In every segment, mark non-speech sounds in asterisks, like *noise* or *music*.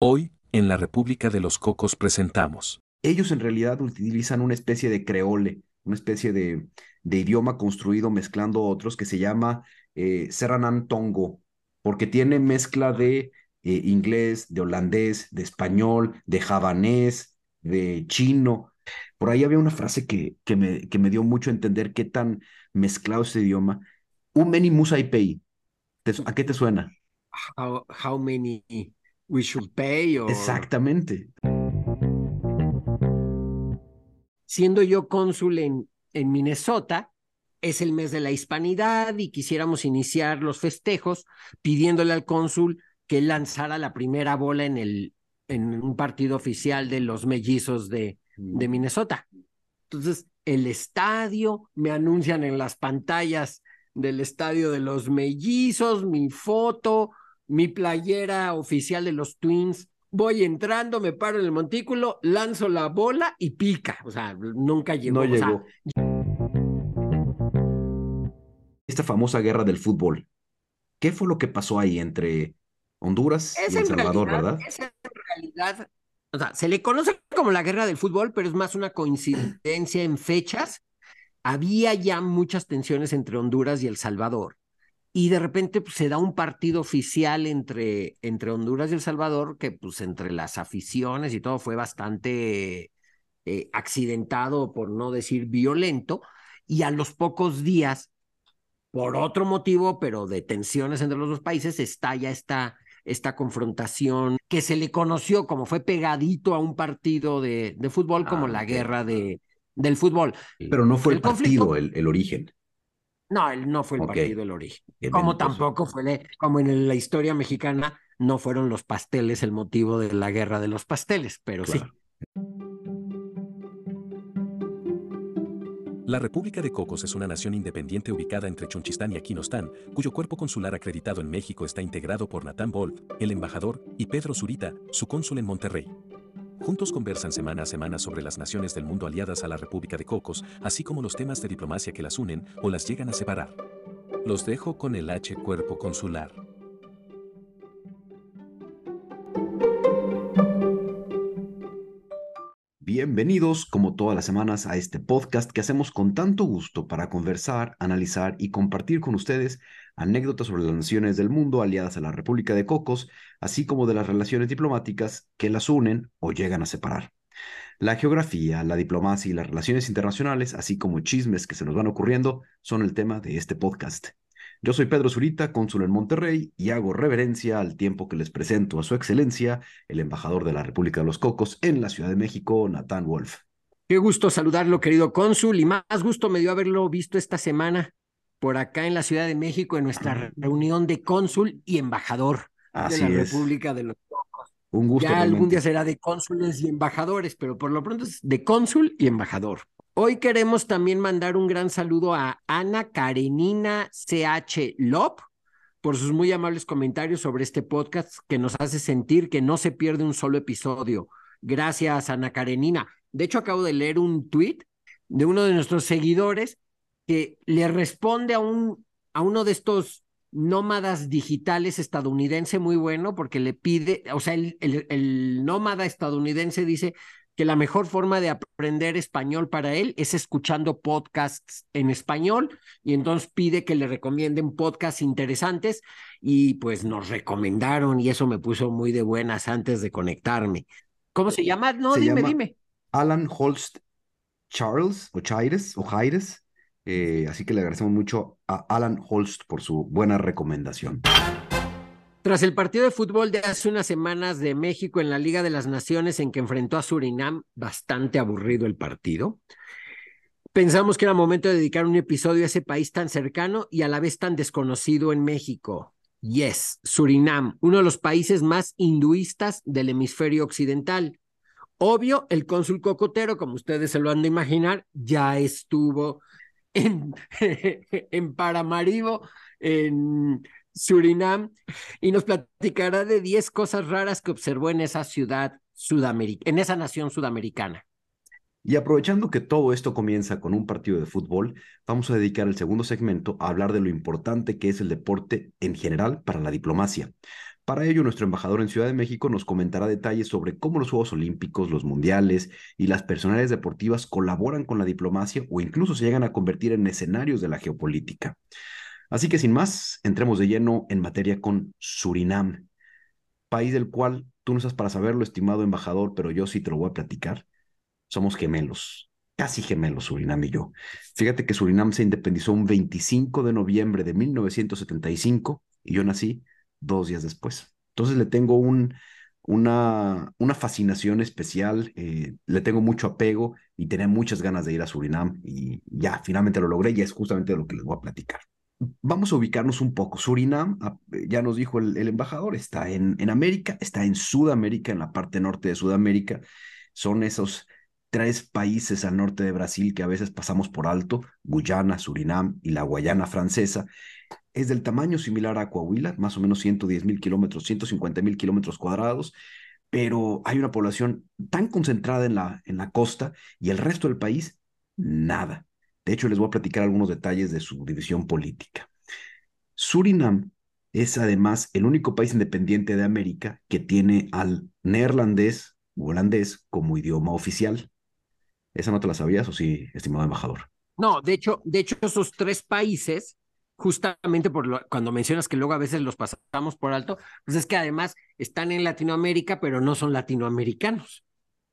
Hoy, en la República de los Cocos presentamos. Ellos en realidad utilizan una especie de creole, una especie de, de idioma construido mezclando otros que se llama eh, Tongo, porque tiene mezcla de eh, inglés, de holandés, de español, de javanés, de chino. Por ahí había una frase que, que, me, que me dio mucho a entender qué tan mezclado ese idioma. Un many musaipei. ¿A qué te suena? How, how many we should pay? Exactamente. Siendo yo cónsul en, en Minnesota, es el mes de la hispanidad y quisiéramos iniciar los festejos pidiéndole al cónsul que lanzara la primera bola en, el, en un partido oficial de los mellizos de, de mm. Minnesota. Entonces, el estadio, me anuncian en las pantallas del estadio de los mellizos, mi foto, mi playera oficial de los Twins. Voy entrando, me paro en el montículo, lanzo la bola y pica. O sea, nunca llegó. No llegó. Esta famosa guerra del fútbol. ¿Qué fue lo que pasó ahí entre Honduras y El Salvador, verdad? Es en realidad, o sea, se le conoce como la guerra del fútbol, pero es más una coincidencia en fechas. Había ya muchas tensiones entre Honduras y El Salvador y de repente pues, se da un partido oficial entre, entre Honduras y El Salvador que pues entre las aficiones y todo fue bastante eh, accidentado, por no decir violento, y a los pocos días, por otro motivo, pero de tensiones entre los dos países, estalla esta, esta confrontación que se le conoció como fue pegadito a un partido de, de fútbol como ah, la guerra de, del fútbol. Pero no fue el, partido el origen. No, él no fue el partido del origen. como tampoco fue, como en la historia mexicana, no fueron los pasteles el motivo de la guerra de los pasteles, pero sí. La República de Cocos es una nación independiente ubicada entre Chonchistán y Aquinostán, cuyo cuerpo consular acreditado en México está integrado por Natán Wolf, el embajador, y Pedro Zurita, su cónsul en Monterrey. Juntos conversan semana a semana sobre las naciones del mundo aliadas a la República de Cocos, así como los temas de diplomacia que las unen o las llegan a separar. Los dejo con el H Cuerpo Consular. Bienvenidos, como todas las semanas, a este podcast que hacemos con tanto gusto para conversar, analizar y compartir con ustedes anécdotas sobre las naciones del mundo aliadas a la República de Cocos, así como de las relaciones diplomáticas que las unen o llegan a separar. La geografía, la diplomacia y las relaciones internacionales, así como chismes que se nos van ocurriendo, son el tema de este podcast. Yo soy Pedro Zurita, cónsul en Monterrey, y hago reverencia al tiempo que les presento a su excelencia, el embajador de la República de los Cocos en la Ciudad de México, Natán Wolf. Qué gusto saludarlo, querido cónsul, y más gusto me dio haberlo visto esta semana por acá en la Ciudad de México en nuestra reunión de cónsul y embajador de la República de los Cocos. Un gusto. Ya algún día será de cónsules y embajadores, pero por lo pronto es de cónsul y embajador. Hoy queremos también mandar un gran saludo a Ana Karenina CH Lop por sus muy amables comentarios sobre este podcast que nos hace sentir que no se pierde un solo episodio. Gracias, Ana Karenina. De hecho, acabo de leer un tweet de uno de nuestros seguidores que le responde a, un, a uno de estos nómadas digitales estadounidense muy bueno porque le pide, o sea, el, el, nómada estadounidense dice que la mejor forma de aprender español para él es escuchando podcasts en español y entonces pide que le recomienden podcasts interesantes y pues nos recomendaron y eso me puso muy de buenas antes de conectarme. ¿Cómo se llama? No, dime, dime. Alan Holst Charles o Chaires o Jaires eh, así que le agradecemos mucho a Alan Holst por su buena recomendación. Tras el partido de fútbol de hace unas semanas de México en la Liga de las Naciones en que enfrentó a Surinam, bastante aburrido el partido, pensamos que era momento de dedicar un episodio a ese país tan cercano y a la vez tan desconocido en México. Yes, Surinam, uno de los países más hinduistas del hemisferio occidental. Obvio, el cónsul cocotero, como ustedes se lo han de imaginar, ya estuvo en, *laughs* en Paramaribo, en Surinam, y nos platicará de 10 cosas raras que observó en esa ciudad sudamericana, en esa nación sudamericana. Y aprovechando que todo esto comienza con un partido de fútbol, vamos a dedicar el segundo segmento a hablar de lo importante que es el deporte en general para la diplomacia. Para ello, nuestro embajador en Ciudad de México nos comentará detalles sobre cómo los Juegos Olímpicos, los Mundiales y las personalidades deportivas colaboran con la diplomacia o incluso se llegan a convertir en escenarios de la geopolítica. Así que sin más, entremos de lleno en materia con Surinam, país del cual tú no estás para saberlo, estimado embajador, pero yo sí te lo voy a platicar. Somos gemelos, casi gemelos, Surinam y yo. Fíjate que Surinam se independizó un 25 de noviembre de 1975 y yo nací dos días después. Entonces le tengo un, una, una fascinación especial, eh, le tengo mucho apego y tenía muchas ganas de ir a Surinam y ya, finalmente lo logré y es justamente lo que les voy a platicar. Vamos a ubicarnos un poco. Surinam, ah, ya nos dijo el, el embajador, está en, en América, está en Sudamérica, en la parte norte de Sudamérica. Son esos tres países al norte de Brasil que a veces pasamos por alto, Guyana, Surinam y la Guayana francesa, es del tamaño similar a Coahuila, más o menos 110 mil kilómetros, 150 mil kilómetros cuadrados, pero hay una población tan concentrada en la, en la costa y el resto del país, nada. De hecho, les voy a platicar algunos detalles de su división política. Surinam es además el único país independiente de América que tiene al neerlandés o holandés como idioma oficial. ¿Esa no te la sabías o sí, estimado embajador? No, de hecho, de hecho, esos tres países justamente por lo, cuando mencionas que luego a veces los pasamos por alto, pues es que además están en Latinoamérica, pero no son latinoamericanos.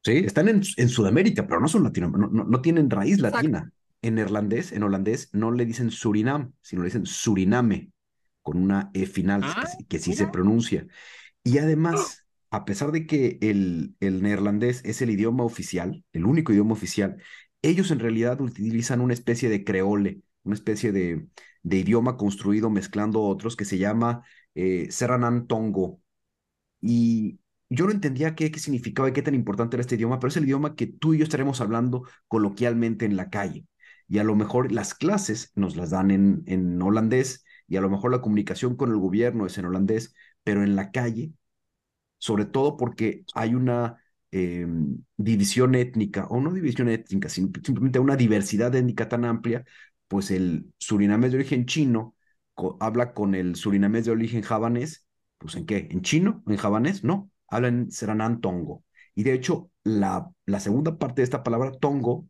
Sí, están en, en Sudamérica, pero no son latinoamericanos, no, no, tienen raíz latina. En neerlandés, en holandés, no le dicen Surinam, sino le dicen Suriname, con una E final, ah, que, que, sí mira. se pronuncia. Y además, a pesar de que el, el neerlandés es el idioma oficial, el único idioma oficial, ellos en realidad utilizan una especie de creole, una especie de, de idioma construido mezclando otros que se llama eh, Seranan Tongo. Y yo no entendía qué, qué significaba y qué tan importante era este idioma, pero es el idioma que tú y yo estaremos hablando coloquialmente en la calle. Y a lo mejor las clases nos las dan en, en holandés y a lo mejor la comunicación con el gobierno es en holandés, pero en la calle, sobre todo porque hay una eh, división étnica, o no división étnica, simplemente una diversidad étnica tan amplia, pues el surinamés de origen chino habla con el surinamés de origen javanés, pues ¿en qué? ¿En chino? ¿En javanés? No, hablan en Seranán Tongo. Y de hecho, la, la segunda parte de esta palabra Tongo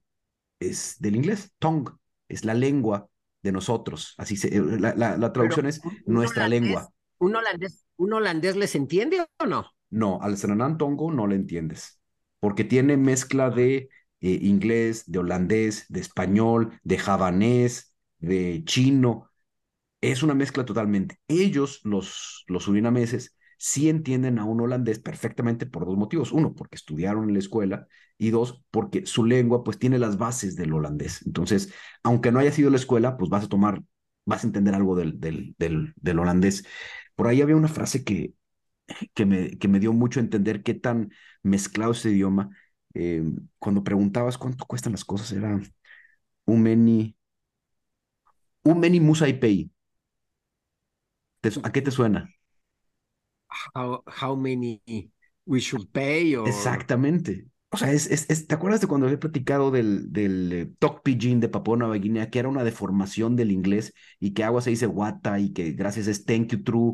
es del inglés, Tong, es la lengua de nosotros. Así se, la, la, la traducción Pero, es nuestra holandés, lengua. ¿un holandés, ¿Un holandés les entiende o no? No, al Seranán Tongo no le entiendes, porque tiene mezcla de inglés, de holandés, de español, de javanés, de chino. Es una mezcla totalmente. Ellos, los, los surinameses, sí entienden a un holandés perfectamente por dos motivos. Uno, porque estudiaron en la escuela y dos, porque su lengua pues tiene las bases del holandés. Entonces, aunque no haya sido la escuela, pues vas a tomar, vas a entender algo del, del, del, del holandés. Por ahí había una frase que, que, me, que me dio mucho a entender qué tan mezclado ese idioma eh, cuando preguntabas cuánto cuestan las cosas, era un many, un many musaipei. ¿A qué te suena? How, how many we should pay? Or... Exactamente. O sea, es, es, es, ¿te acuerdas de cuando había platicado del, del eh, Talk Pidgin de Papua Nueva Guinea, que era una deformación del inglés y que agua se dice wata y que gracias es thank you true?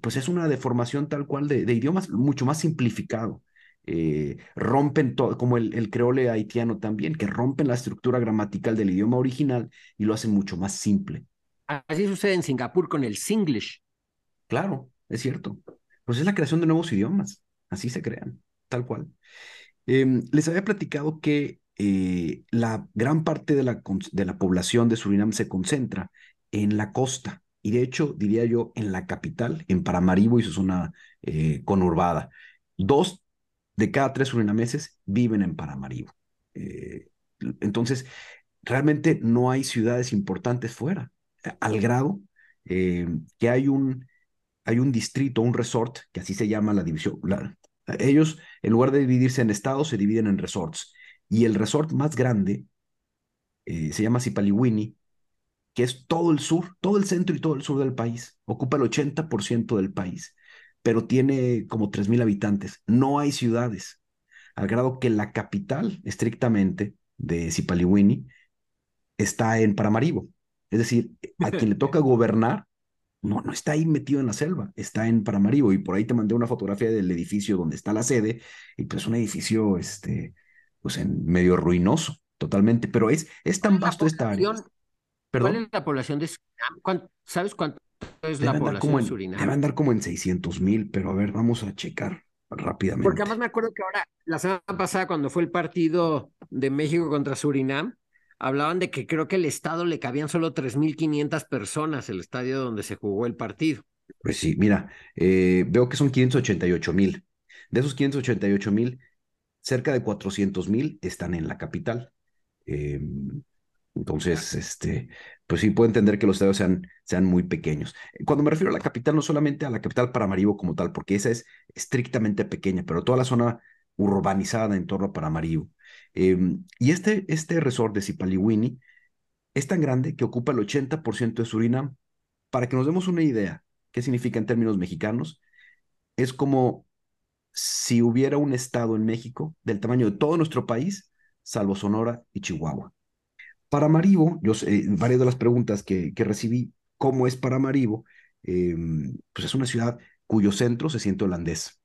Pues es una deformación tal cual de, de idiomas mucho más simplificado eh, rompen todo, como el, el, creole haitiano también, que rompen la estructura gramatical del idioma original y lo hacen mucho más simple. Así sucede en Singapur con el Singlish. Claro, es cierto. Pues es la creación de nuevos idiomas, así se crean, tal cual. Eh, les había platicado que eh, la gran parte de la, de la población de Surinam se concentra en la costa, y de hecho, diría yo, en la capital, en Paramaribo y su zona eh, conurbada. Dos de cada tres surinameses viven en Paramaribo. Eh, entonces, realmente no hay ciudades importantes fuera, al grado eh, que hay un, hay un distrito, un resort, que así se llama la división. Ellos, en lugar de dividirse en estados, se dividen en resorts. Y el resort más grande eh, se llama Sipaliwini, que es todo el sur, todo el centro y todo el sur del país. Ocupa el 80% del país pero tiene como 3.000 habitantes. No hay ciudades, al grado que la capital, estrictamente, de Zipaliwini, está en Paramaribo. Es decir, a quien le *laughs* toca gobernar no, no está ahí metido en la selva, está en Paramaribo y por ahí te mandé una fotografía del edificio donde está la sede y pues un edificio, este, pues en medio ruinoso, totalmente, pero es, es tan vasto esta área. ¿Perdón? ¿Cuál es la población de? ¿Sabes cuánto es la población de Surinam? Debe andar como en 600 mil, pero a ver, vamos a checar rápidamente. Porque además me acuerdo que ahora, la semana pasada, cuando fue el partido de México contra Surinam, hablaban de que creo que el estado le cabían solo 3.500 personas, el estadio donde se jugó el partido. Pues sí, mira, eh, veo que son 588 mil. De esos 588 mil, cerca de 400 mil están en la capital. Em, entonces, este, pues sí puedo entender que los estadios sean, sean muy pequeños. Cuando me refiero a la capital, no solamente a la capital Paramaribo como tal, porque esa es estrictamente pequeña, pero toda la zona urbanizada en torno a Paramaribo. Em, y este, este resort de Sipaliwini es tan grande que ocupa el 80% de Surinam. Para que nos demos una idea, qué significa en términos mexicanos, es como si hubiera un estado en México del tamaño de todo nuestro país, salvo Sonora y Chihuahua. Paramaribo, yo sé, varias de las preguntas que, que recibí, ¿cómo es Paramaribo? Em, pues es una ciudad cuyo centro se siente holandés.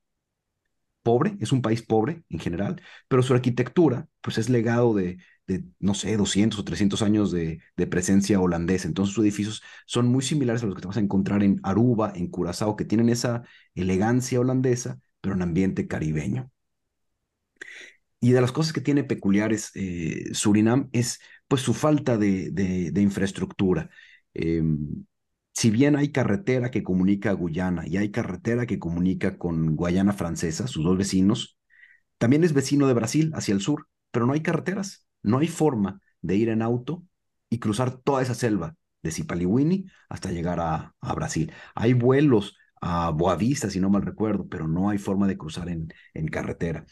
Pobre, es un país pobre en general, pero su arquitectura pues es legado de, no sé, 200 o 300 años de, de, presencia holandesa. Entonces sus edificios son muy similares a los que te vas a encontrar en Aruba, en Curazao, que tienen esa elegancia holandesa, pero en ambiente caribeño. Y de las cosas que tiene peculiares eh, Surinam es pues su falta de, de, infraestructura. Em, si bien hay carretera que comunica a Guyana y hay carretera que comunica con Guayana Francesa, sus dos vecinos, también es vecino de Brasil hacia el sur, pero no hay carreteras, no hay forma de ir en auto y cruzar toda esa selva de Zipaliwini hasta llegar a, a Brasil. Hay vuelos a Boavista, si no mal recuerdo, pero no hay forma de cruzar en, en carretera.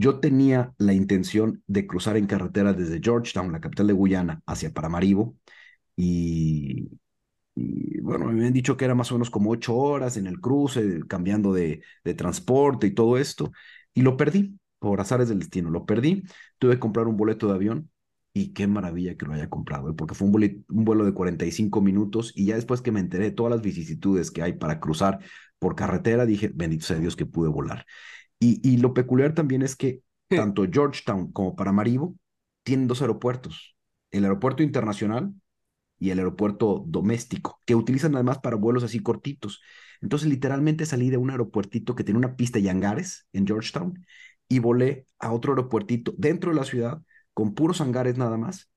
Yo tenía la intención de cruzar en carretera desde Georgetown, la capital de Guyana, hacia Paramaribo, y, bueno, me habían dicho que era más o menos como ocho horas en el cruce, cambiando de, de transporte y todo esto, y lo perdí por azares del destino, lo perdí, tuve que comprar un boleto de avión y qué maravilla que lo haya comprado, ¿eh? porque fue un, un, vuelo de 45 minutos y ya después que me enteré de todas las vicisitudes que hay para cruzar por carretera, dije, bendito sea Dios que pude volar. Y, lo peculiar también es que tanto Georgetown como Paramaribo tienen dos aeropuertos, el aeropuerto internacional y el aeropuerto doméstico, que utilizan además para vuelos así cortitos. Entonces, literalmente salí de un aeropuertito que tiene una pista y hangares en Georgetown y volé a otro aeropuertito dentro de la ciudad con puros hangares nada más.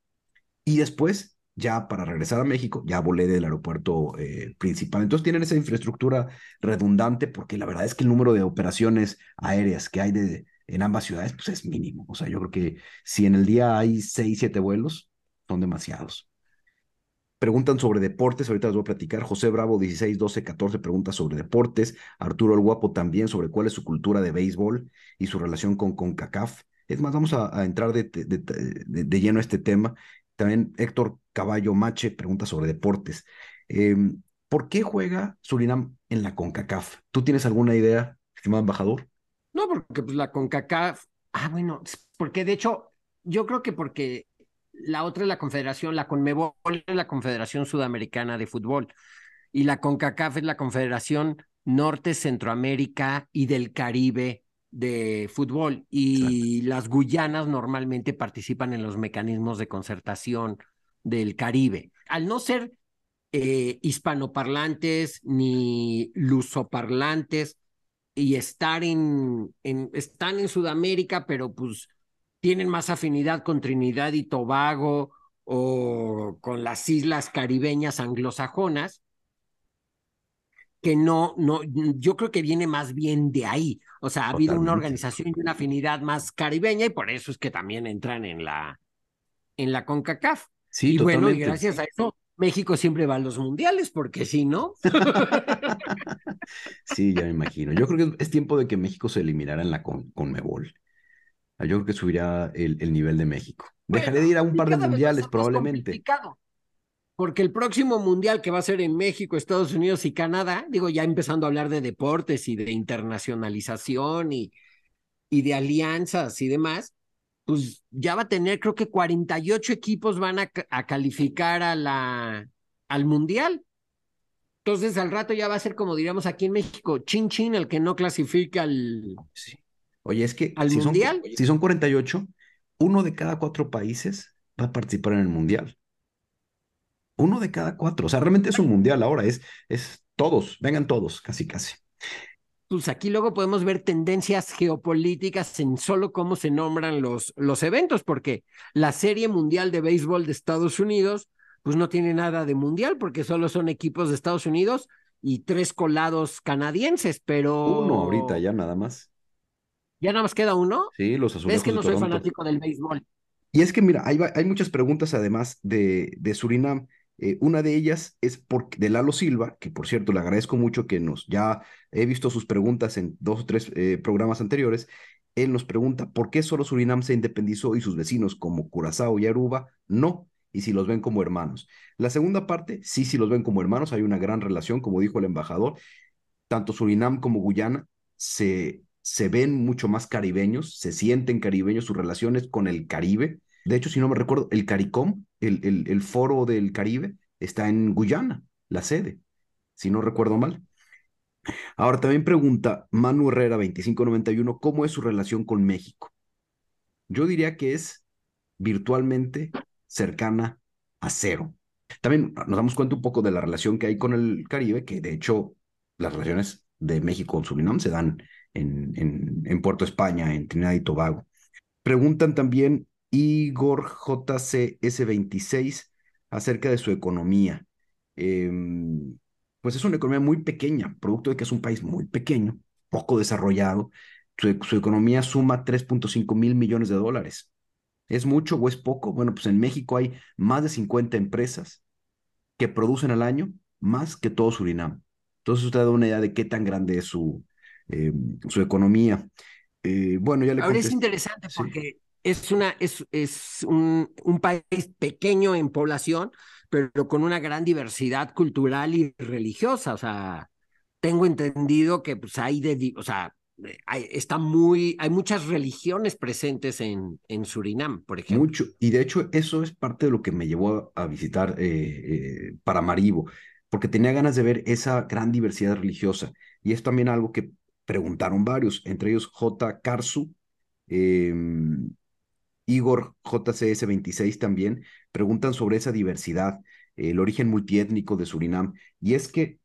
Y después ya para regresar a México, ya volé del aeropuerto eh, principal. Entonces tienen esa infraestructura redundante porque la verdad es que el número de operaciones aéreas que hay de, en ambas ciudades pues es mínimo. O sea, yo creo que si en el día hay seis, siete vuelos, son demasiados. Preguntan sobre deportes, ahorita les voy a platicar. José Bravo, 16, 12, 14, pregunta sobre deportes. Arturo el Guapo también sobre cuál es su cultura de béisbol y su relación con CONCACAF. Es más, vamos a, entrar de, de, de, lleno a este tema. También Héctor Caballo Mache pregunta sobre deportes. Em, ¿Por qué juega Surinam en la CONCACAF? ¿Tú tienes alguna idea, estimado embajador? No, porque pues la CONCACAF, ah, bueno, porque de hecho, yo creo que porque la otra es la Confederación, la CONMEBOL es la Confederación Sudamericana de Fútbol y la CONCACAF es la Confederación Norte, Centroamérica y del Caribe de fútbol y las Guyanas normalmente participan en los mecanismos de concertación del Caribe. Al no ser eh, hispanoparlantes ni lusoparlantes y estar en, en, están en Sudamérica, pero pues tienen más afinidad con Trinidad y Tobago o con las islas caribeñas anglosajonas, que no, no, yo creo que viene más bien de ahí. O sea, ha habido una organización y una afinidad más caribeña y por eso es que también entran en la, en la CONCACAF. Sí, y bueno, y gracias a eso México siempre va a los mundiales, porque si no. *laughs* sí, ya me imagino. Yo creo que es tiempo de que México se eliminara en la con, Conmebol. Yo creo que subiría el, el nivel de México. Dejaré de ir a un par de mundiales, probablemente porque el próximo mundial que va a ser en México, Estados Unidos y Canadá, digo, ya empezando a hablar de deportes y de internacionalización y, y de alianzas y demás, pues ya va a tener, creo que 48 equipos van a, a calificar a la, al mundial. Entonces al rato ya va a ser como diríamos aquí en México, chin chin, el que no clasifica al, Sí. Oye, es que al si son, mundial. si son 48, uno de cada cuatro países va a participar en el mundial. Uno de cada cuatro. O sea, realmente es un mundial ahora, es, es todos, vengan todos, casi, casi. Pues aquí luego podemos ver tendencias geopolíticas en solo cómo se nombran los, los eventos, porque la Serie Mundial de Béisbol de Estados Unidos, pues no tiene nada de mundial, porque solo son equipos de Estados Unidos y tres colados canadienses, pero. Uno ahorita ya nada más. ¿Ya nada más queda uno? Sí, los azulejos Es que no de soy fanático del béisbol. Y es que, mira, hay, hay muchas preguntas además de, de Surinam. Eh, una de ellas es por, de Lalo Silva, que por cierto le agradezco mucho que nos, ya he visto sus preguntas en dos o tres eh, programas anteriores. Él nos pregunta por qué solo Surinam se independizó y sus vecinos como Curazao y Aruba no, y si los ven como hermanos. La segunda parte, sí, sí los ven como hermanos, hay una gran relación, como dijo el embajador. Tanto Surinam como Guyana se, se ven mucho más caribeños, se sienten caribeños, sus relaciones con el Caribe. De hecho, si no me recuerdo, el CARICOM, el, el, foro del Caribe, está en Guyana, la sede, si no recuerdo mal. Ahora también pregunta Manu Herrera 2591, ¿cómo es su relación con México? Yo diría que es virtualmente cercana a cero. También nos damos cuenta un poco de la relación que hay con el Caribe, que de hecho las relaciones de México con Surinam se dan en, en Puerto España, en Trinidad y Tobago. Preguntan también Igor JCS26 acerca de su economía. Eh, pues es una economía muy pequeña, producto de que es un país muy pequeño, poco desarrollado. Su, su economía suma 3.5 mil millones de dólares. ¿Es mucho o es poco? Bueno, pues en México hay más de 50 empresas que producen al año más que todo Surinam. Entonces usted da una idea de qué tan grande es su, eh, su economía. Eh, bueno, ya le Ahora es interesante Sí. Es, una, es, es un, un país pequeño en población, pero con una gran diversidad cultural y religiosa. O sea, tengo entendido que pues hay de, o sea, hay, está muy, hay muchas religiones presentes en, en Surinam, por ejemplo. Mucho, y de hecho eso es parte de lo que me llevó a, a visitar eh, eh, Paramaribo, porque tenía ganas de ver esa gran diversidad religiosa. Y es también algo que preguntaron varios, entre ellos J. Karsu, eh, Igor JCS26 también, preguntan sobre esa diversidad, el origen multiétnico de Surinam. Y es que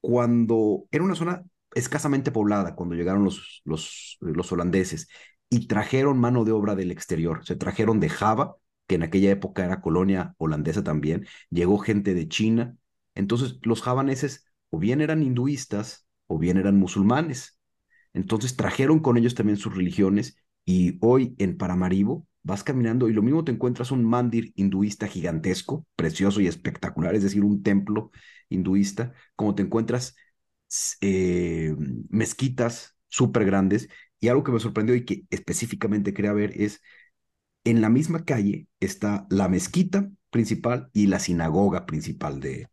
cuando era una zona escasamente poblada, cuando llegaron los, los, los holandeses y trajeron mano de obra del exterior, se trajeron de Java, que en aquella época era colonia holandesa también, llegó gente de China, entonces los javaneses o bien eran hinduistas o bien eran musulmanes, entonces trajeron con ellos también sus religiones y hoy en Paramaribo vas caminando y lo mismo te encuentras un mandir hinduista gigantesco, precioso y espectacular, es decir, un templo hinduista, como te encuentras eh, mezquitas súper grandes. Y algo que me sorprendió y que específicamente quería ver es, en la misma calle está la mezquita principal y la sinagoga principal de,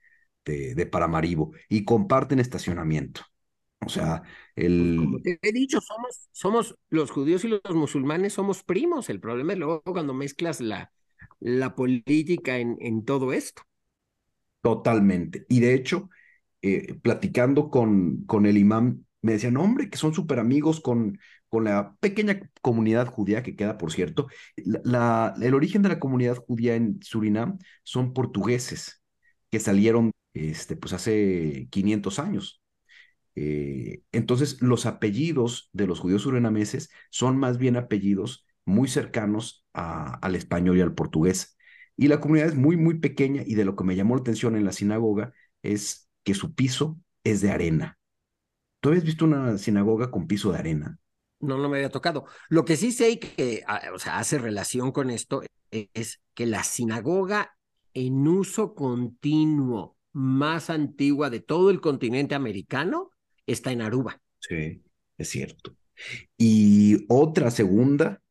de, de Paramaribo y comparten estacionamiento. O sea, el... Como te he dicho, somos, somos los judíos y los musulmanes somos primos. El problema es luego cuando mezclas la, la política en, en todo esto. Totalmente. Y de hecho, eh, platicando con, con el imán, me decían, hombre, que son súper amigos con, con la pequeña comunidad judía que queda, por cierto. La, la, el origen de la comunidad judía en Surinam son portugueses que salieron este, pues hace 500 años. Eh, entonces, los apellidos de los judíos surinameses son más bien apellidos muy cercanos al español y al portugués. Y la comunidad es muy, muy pequeña y de lo que me llamó la atención en la sinagoga es que su piso es de arena. ¿Tú habías visto una sinagoga con piso de arena? No, no me había tocado. Lo que sí sé y que o sea, hace relación con esto es que la sinagoga en uso continuo más antigua de todo el continente americano está en Aruba. Sí, es cierto. Y otra segunda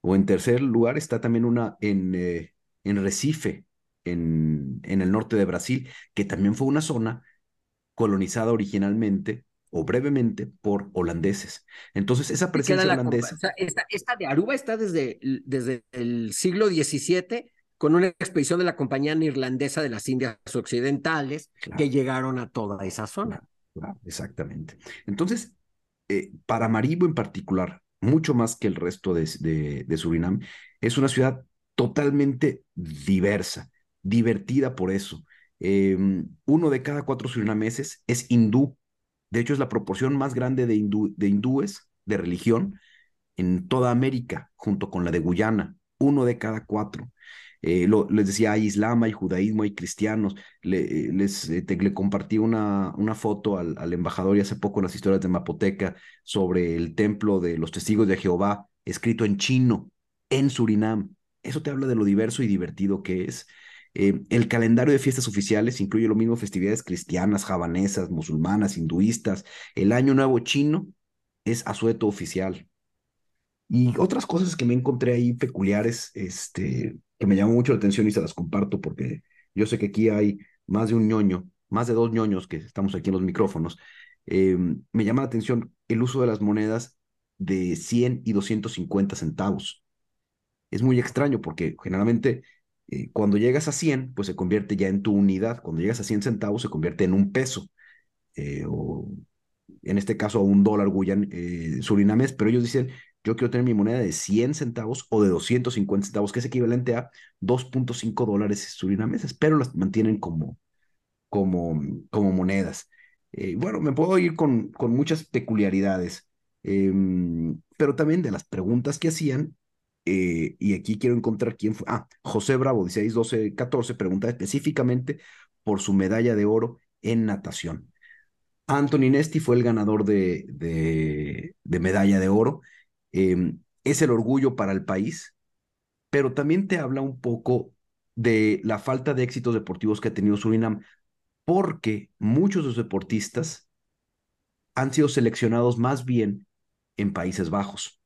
o en tercer lugar está también una en, eh, en Recife, en, en el norte de Brasil, que también fue una zona colonizada originalmente o brevemente por holandeses. Entonces, esa presencia la holandesa... O sea, esta, esta, de Aruba está desde, desde el siglo XVII con una expedición de la Compañía Neerlandesa de las Indias Occidentales que llegaron a toda esa zona. Exactamente. Entonces, eh, para Maribo en particular, mucho más que el resto de, Surinam, es una ciudad totalmente diversa, divertida por eso. Em, uno de cada cuatro surinameses es hindú. De hecho, es la proporción más grande de, de hindúes de religión en toda América, junto con la de Guyana. Uno de cada cuatro. Eh, les decía, hay islam, hay judaísmo, hay cristianos. Le, eh, les eh, le compartí una, una foto al, al, embajador y hace poco en las historias de Mapoteca sobre el templo de los testigos de Jehová, escrito en chino, en Surinam. Eso te habla de lo diverso y divertido que es. el calendario de fiestas oficiales incluye lo mismo festividades cristianas, javanesas, musulmanas, hinduistas. El Año Nuevo chino es asueto oficial. Y otras cosas que me encontré ahí peculiares, este, que me llamó mucho la atención y se las comparto porque yo sé que aquí hay más de un ñoño, más de dos ñoños que estamos aquí en los micrófonos. Em, me llama la atención el uso de las monedas de 100 y 250 centavos. Es muy extraño porque generalmente eh, cuando llegas a 100, pues se convierte ya en tu unidad. Cuando llegas a 100 centavos se convierte en un peso. Eh, o en este caso a un dólar guyan, eh, surinamés, pero ellos dicen yo quiero tener mi moneda de 100 centavos o de 250 centavos, que es equivalente a 2.5 dólares surinameses, pero las mantienen como, como, como monedas. Eh, bueno, me puedo ir con, con muchas peculiaridades, em, pero también de las preguntas que hacían, eh, y aquí quiero encontrar quién fue. Ah, José Bravo, 16, 12, 14, pregunta específicamente por su medalla de oro en natación. Anthony Nesti fue el ganador de, de, de medalla de oro Em, es el orgullo para el país, pero también te habla un poco de la falta de éxitos deportivos que ha tenido Surinam, porque muchos de los deportistas han sido seleccionados más bien en Países Bajos.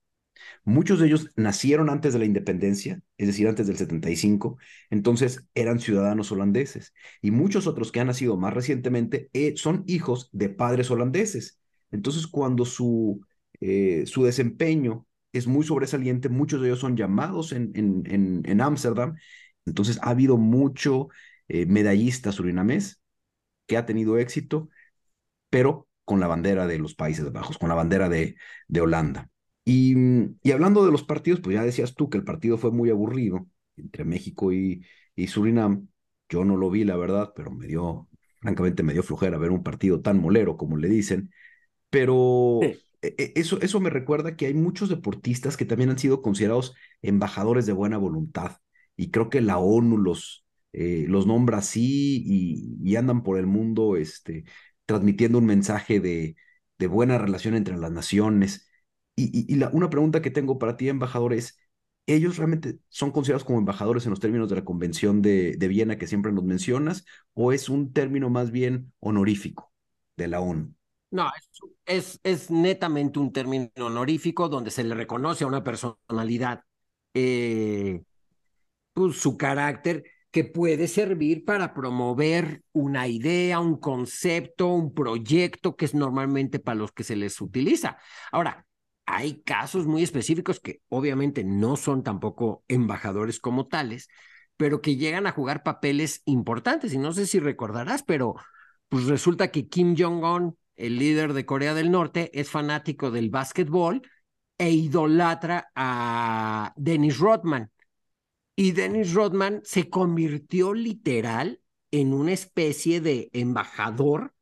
Muchos de ellos nacieron antes de la independencia, es decir, antes del 75, entonces eran ciudadanos holandeses. Y muchos otros que han nacido más recientemente eh, son hijos de padres holandeses. Entonces, cuando su eh, su desempeño es muy sobresaliente, muchos de ellos son llamados en Ámsterdam, en, entonces ha habido mucho eh, medallista surinamés que ha tenido éxito, pero con la bandera de los Países Bajos, con la bandera de, de Holanda. Y, y, hablando de los partidos, pues ya decías tú que el partido fue muy aburrido entre México y, y Surinam. Yo no lo vi, la verdad, pero me dio, francamente, me dio flojera ver un partido tan molero como le dicen. Pero eso, eso me recuerda que hay muchos deportistas que también han sido considerados embajadores de buena voluntad. Y creo que la ONU los, eh, los nombra así y, andan por el mundo este, transmitiendo un mensaje de, de buena relación entre las naciones. Y, y, la, una pregunta que tengo para ti, embajador, es, ¿ellos realmente son considerados como embajadores en los términos de la Convención de, de Viena que siempre nos mencionas? ¿O es un término más bien honorífico de la ONU? No, es, es, netamente un término honorífico donde se le reconoce a una personalidad eh, pues, su carácter que puede servir para promover una idea, un concepto, un proyecto que es normalmente para los que se les utiliza. Ahora, hay casos muy específicos que obviamente no son tampoco embajadores como tales, pero que llegan a jugar papeles importantes. Y no sé si recordarás, pero pues resulta que Kim Jong-un el líder de Corea del Norte, es fanático del básquetbol e idolatra a Dennis Rodman. Y Dennis Rodman se convirtió literal en una especie de embajador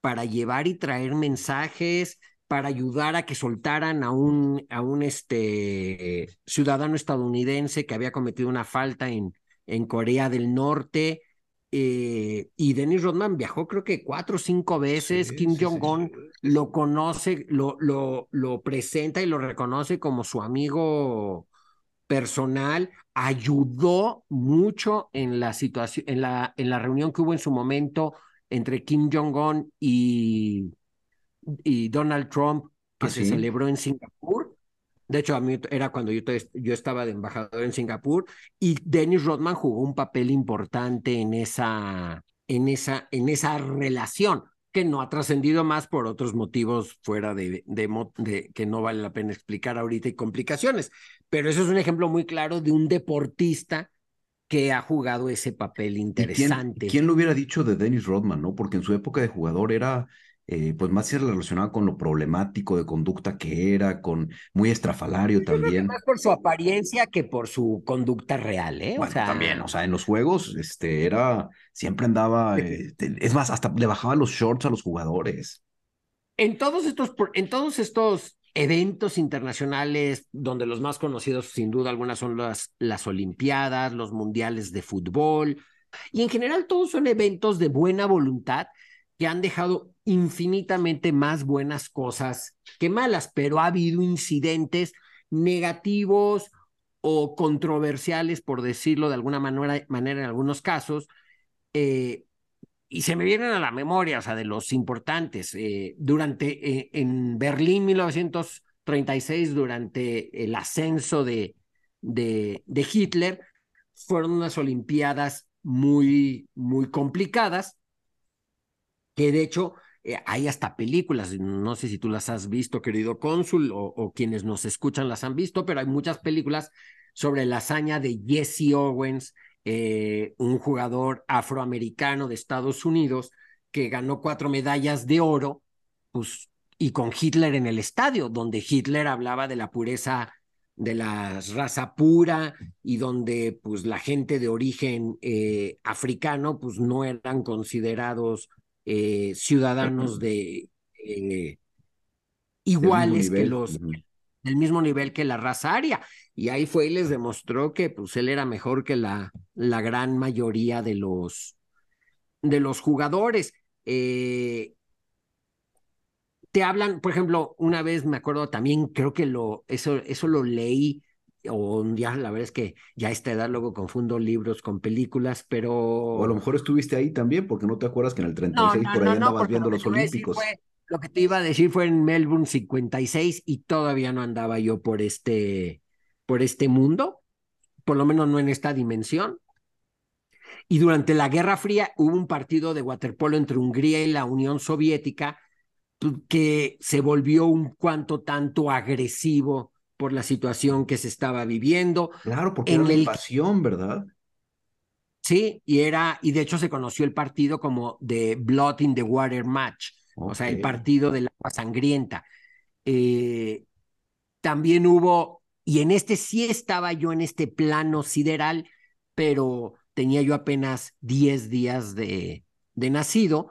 para llevar y traer mensajes, para ayudar a que soltaran a un, a un este, ciudadano estadounidense que había cometido una falta en, en Corea del Norte eh, y Dennis Rodman viajó creo que cuatro o cinco veces. Kim Jong-un lo conoce, lo, lo, lo presenta y lo reconoce como su amigo personal. Ayudó mucho en la situación, en la, en la reunión que hubo en su momento entre Kim Jong-un y, y Donald Trump, que ¿Ah, se celebró en Singapur. De hecho, a mí era cuando yo, yo estaba de embajador en Singapur y Dennis Rodman jugó un papel importante en esa, en esa, en esa relación que no ha trascendido más por otros motivos fuera de, de, que no vale la pena explicar ahorita y complicaciones. Pero eso es un ejemplo muy claro de un deportista que ha jugado ese papel interesante. Quién, quién, lo hubiera dicho de Dennis Rodman, no? Porque en su época de jugador era eh, pues más relacionado con lo problemático de conducta que era, con muy estrafalario también. Más por su apariencia que por su conducta real, ¿eh? o sea... también, o sea, en los juegos, este, era, siempre andaba, eh, es más, hasta le bajaba los shorts a los jugadores. En todos estos, en todos estos eventos internacionales, donde los más conocidos, sin duda alguna, son las, las Olimpiadas, los Mundiales de Fútbol, y en general todos son eventos de buena voluntad que han dejado infinitamente más buenas cosas que malas, pero ha habido incidentes negativos o controversiales, por decirlo de alguna manera, manera en algunos casos, eh, y se me vienen a la memoria, o sea, de los importantes. Eh, durante, eh, en Berlín 1936, durante el ascenso de, de, de Hitler, fueron unas Olimpiadas muy, muy complicadas que de hecho eh, hay hasta películas, no sé si tú las has visto, querido cónsul, o, quienes nos escuchan las han visto, pero hay muchas películas sobre la hazaña de Jesse Owens, eh, un jugador afroamericano de Estados Unidos que ganó cuatro medallas de oro, pues, y con Hitler en el estadio, donde Hitler hablaba de la pureza de la raza pura y donde pues la gente de origen eh, africano pues no eran considerados eh, ciudadanos de eh, iguales que los del mismo nivel que la raza aria. Y ahí fue y les demostró que pues él era mejor que la, la gran mayoría de los, de los jugadores. Eh, te hablan, por ejemplo, una vez me acuerdo también, creo que lo, eso, eso lo leí o un día, la verdad es que ya a esta edad luego confundo libros con películas, pero... O a lo mejor estuviste ahí también, porque no te acuerdas que en el 36 por ahí andabas viendo los Olímpicos. lo que te iba a decir fue en Melbourne 56 y todavía no andaba yo por este, por este mundo, por lo menos no en esta dimensión. Y durante la Guerra Fría hubo un partido de waterpolo entre Hungría y la Unión Soviética pues, que se volvió un cuanto tanto agresivo por la situación que se estaba viviendo. Claro, porque en era la invasión, ¿verdad? Sí, y era, y de hecho se conoció el partido como The Blood in the Water Match, o sea, el partido del agua sangrienta. Eh, también hubo, y en este sí estaba yo en este plano sideral, pero tenía yo apenas 10 días de, de nacido.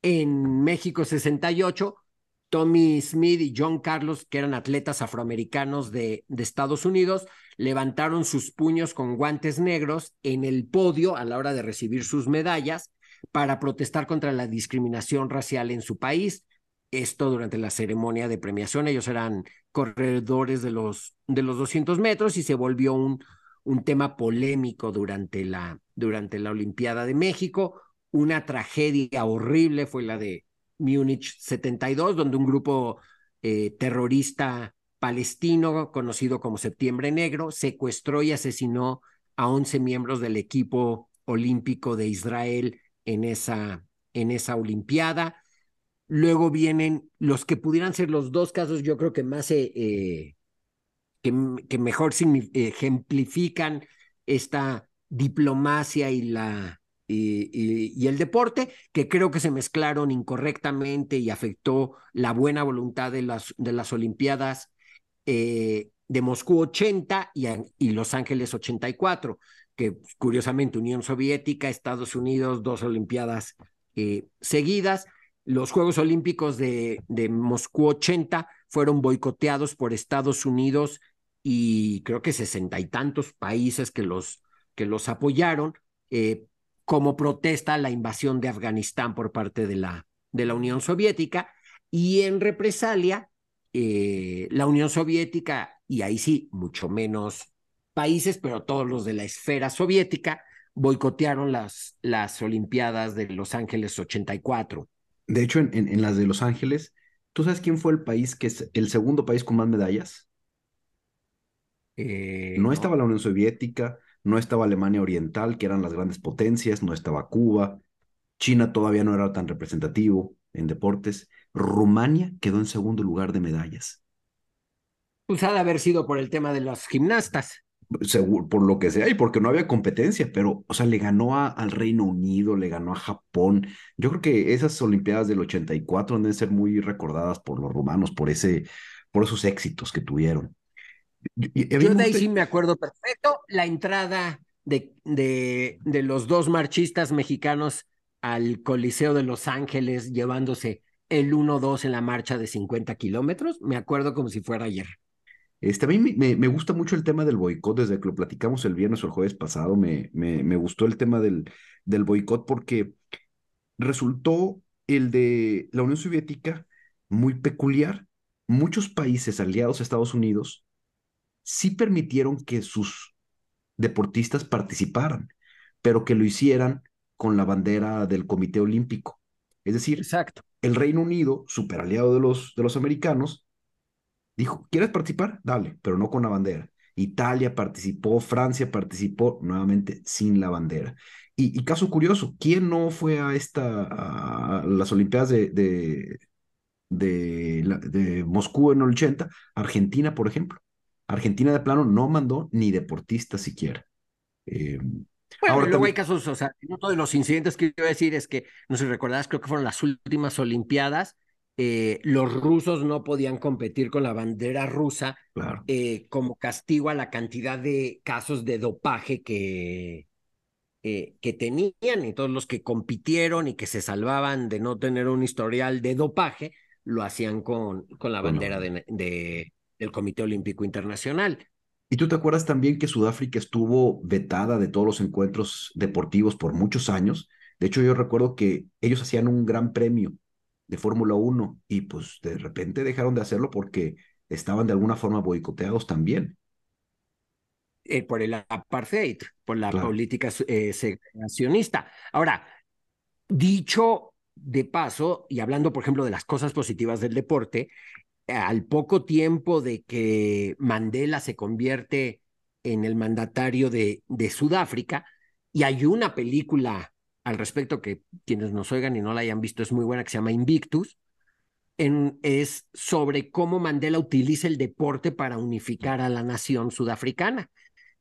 En México 68 Tommy Smith y John Carlos, que eran atletas afroamericanos de, de, Estados Unidos, levantaron sus puños con guantes negros en el podio a la hora de recibir sus medallas para protestar contra la discriminación racial en su país. Esto durante la ceremonia de premiación. Ellos eran corredores de los, de los 200 metros y se volvió un, un tema polémico durante la, durante la Olimpiada de México. Una tragedia horrible fue la de Múnich 72, donde un grupo eh, terrorista palestino conocido como Septiembre Negro secuestró y asesinó a 11 miembros del equipo olímpico de Israel en esa, en esa Olimpiada. Luego vienen los que pudieran ser los dos casos, yo creo que más, eh, eh, que, que, mejor ejemplifican esta diplomacia y la y, el deporte, que creo que se mezclaron incorrectamente y afectó la buena voluntad de las, de las Olimpiadas eh, de Moscú 80 y, y, Los Ángeles 84, que pues, curiosamente Unión Soviética, Estados Unidos, dos Olimpiadas eh, seguidas. Los Juegos Olímpicos de, de Moscú 80 fueron boicoteados por Estados Unidos y creo que sesenta y tantos países que los, que los apoyaron. Eh, como protesta a la invasión de Afganistán por parte de la, de la Unión Soviética y en represalia eh, la Unión Soviética, y ahí sí, mucho menos países, pero todos los de la esfera soviética, boicotearon las, las Olimpiadas de Los Ángeles 84. De hecho, en, en, las de Los Ángeles, ¿tú sabes quién fue el país que es el segundo país con más medallas? Eh, no, no, estaba la Unión Soviética, no estaba Alemania Oriental, que eran las grandes potencias, no estaba Cuba, China todavía no era tan representativo en deportes, Rumania quedó en segundo lugar de medallas. Pues ha de haber sido por el tema de los gimnastas. seguro, por lo que sea y porque no había competencia, pero, o sea, le ganó al Reino Unido, le ganó a Japón. Yo creo que esas Olimpiadas del 84 deben ser muy recordadas por los rumanos, por, ese, por esos éxitos que tuvieron. Yo, de ahí sí me acuerdo perfecto, la entrada de, de, de los dos marchistas mexicanos al Coliseo de Los Ángeles llevándose el 1-2 en la marcha de 50 kilómetros, me acuerdo como si fuera ayer. Este, a mí me, me, gusta mucho el tema del boicot, desde que lo platicamos el viernes o el jueves pasado, me, me, me gustó el tema del, del boicot porque resultó el de la Unión Soviética muy peculiar. Muchos países aliados a Estados Unidos sí permitieron que sus deportistas participaran, pero que lo hicieran con la bandera del Comité Olímpico. Es decir, Exacto. el Reino Unido, super aliado de los, de los americanos, Dijo, ¿quieres participar? Dale, pero no con la bandera. Italia participó, Francia participó nuevamente sin la bandera. Y, caso curioso, ¿quién no fue a esta, a las Olimpiadas de, de, de, Moscú en el 80? Argentina, por ejemplo. Argentina de plano no mandó ni deportistas siquiera. Eh, bueno, luego hay casos, o sea, uno de los incidentes que quiero decir es que, no sé si recordarás, creo que fueron las últimas Olimpiadas eh, los rusos no podían competir con la bandera rusa eh, como castigo a la cantidad de casos de dopaje que, eh, que tenían y todos los que compitieron y que se salvaban de no tener un historial de dopaje lo hacían con, con la bandera de, del Comité Olímpico Internacional. Y tú te acuerdas también que Sudáfrica estuvo vetada de todos los encuentros deportivos por muchos años. De hecho, yo recuerdo que ellos hacían un gran premio de Fórmula 1 y pues de repente dejaron de hacerlo porque estaban de alguna forma boicoteados también. Eh, por el apartheid, por la política eh, segregacionista. Ahora, dicho de paso, y hablando, por ejemplo, de las cosas positivas del deporte, al poco tiempo de que Mandela se convierte en el mandatario de, Sudáfrica, y hay una película al respecto, que quienes nos oigan y no la hayan visto es muy buena, que se llama Invictus, es sobre cómo Mandela utiliza el deporte para unificar a la nación sudafricana.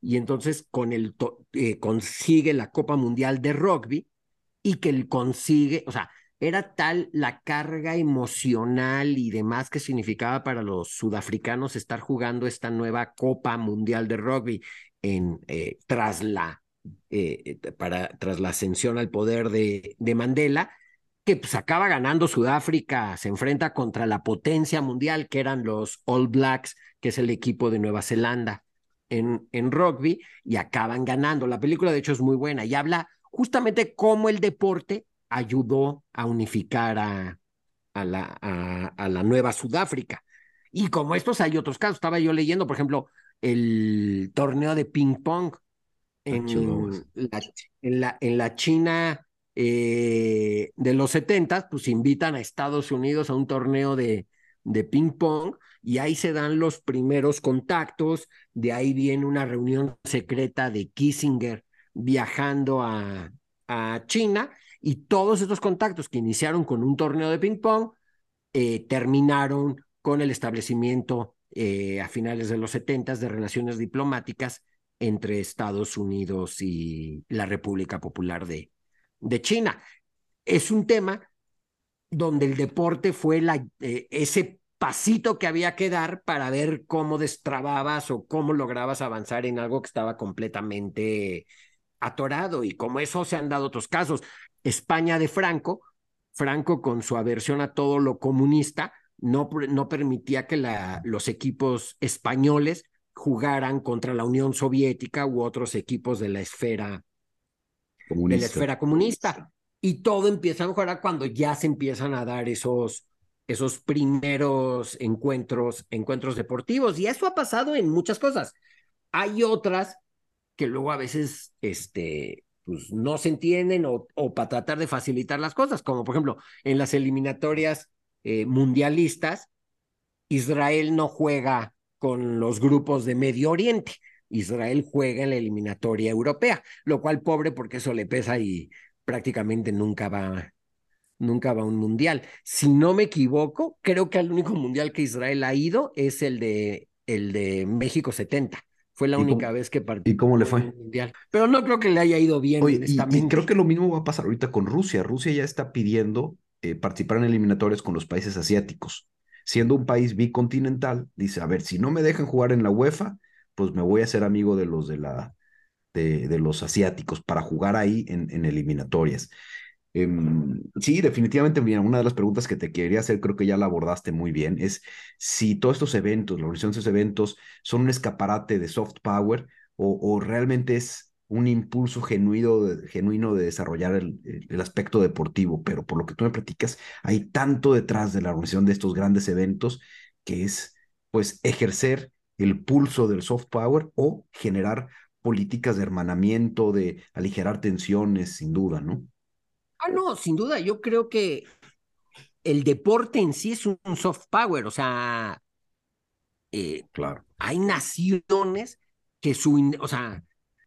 Y entonces con el eh, consigue la Copa Mundial de Rugby y que él consigue, o sea, era tal la carga emocional y demás que significaba para los sudafricanos estar jugando esta nueva Copa Mundial de Rugby en, eh, tras la eh, para, tras la ascensión al poder de, de Mandela, que pues acaba ganando Sudáfrica, se enfrenta contra la potencia mundial que eran los All Blacks, que es el equipo de Nueva Zelanda en, en rugby, y acaban ganando. La película de hecho es muy buena y habla justamente cómo el deporte ayudó a unificar a, a, la, a, la nueva Sudáfrica. Y como estos hay otros casos, estaba yo leyendo, por ejemplo, el torneo de ping pong en la, en la, en la China eh, de los 70, pues invitan a Estados Unidos a un torneo de, de ping pong y ahí se dan los primeros contactos, de ahí viene una reunión secreta de Kissinger viajando a, a China y todos estos contactos que iniciaron con un torneo de ping pong eh, terminaron con el establecimiento eh, a finales de los 70 de relaciones diplomáticas entre Estados Unidos y la República Popular de, de China. Es un tema donde el deporte fue la, eh, ese pasito que había que dar para ver cómo destrababas o cómo lograbas avanzar en algo que estaba completamente atorado y como eso se han dado otros casos. España de Franco, Franco con su aversión a todo lo comunista, no, no permitía que la, los equipos españoles jugaran contra la Unión Soviética u otros equipos de la esfera comunista. de la esfera comunista. Y todo empieza a mejorar cuando ya se empiezan a dar esos, esos primeros encuentros, encuentros deportivos. Y eso ha pasado en muchas cosas. Hay otras que luego a veces este, pues, no se entienden o, o para tratar de facilitar las cosas, como por ejemplo en las eliminatorias eh, mundialistas, Israel no juega con los grupos de Medio Oriente. Israel juega en la eliminatoria europea, lo cual pobre porque eso le pesa y prácticamente nunca va, nunca va a un mundial. Si no me equivoco, creo que el único mundial que Israel ha ido es el de, el de México 70, Fue la única vez que participó. ¿Y cómo le fue? Mundial. Pero no creo que le haya ido bien. Oye, y, creo que lo mismo va a pasar ahorita con Rusia. Rusia ya está pidiendo eh, participar en eliminatorias con los países asiáticos. Siendo un país bicontinental, dice, a ver, si no me dejan jugar en la UEFA, pues me voy a hacer amigo de los de la de, de los asiáticos para jugar ahí en, en eliminatorias. Em, sí, definitivamente, mira, una de las preguntas que te quería hacer, creo que ya la abordaste muy bien, es si todos estos eventos, la organización de estos eventos, son un escaparate de soft power o, realmente es un impulso genuino de, desarrollar el, el, aspecto deportivo, pero por lo que tú me platicas, hay tanto detrás de la organización de estos grandes eventos que es, pues, ejercer el pulso del soft power o generar políticas de hermanamiento, de aligerar tensiones, sin duda, ¿no? Ah, no, sin duda, yo creo que el deporte en sí es un soft power, o sea, eh, claro. hay naciones que su, o sea,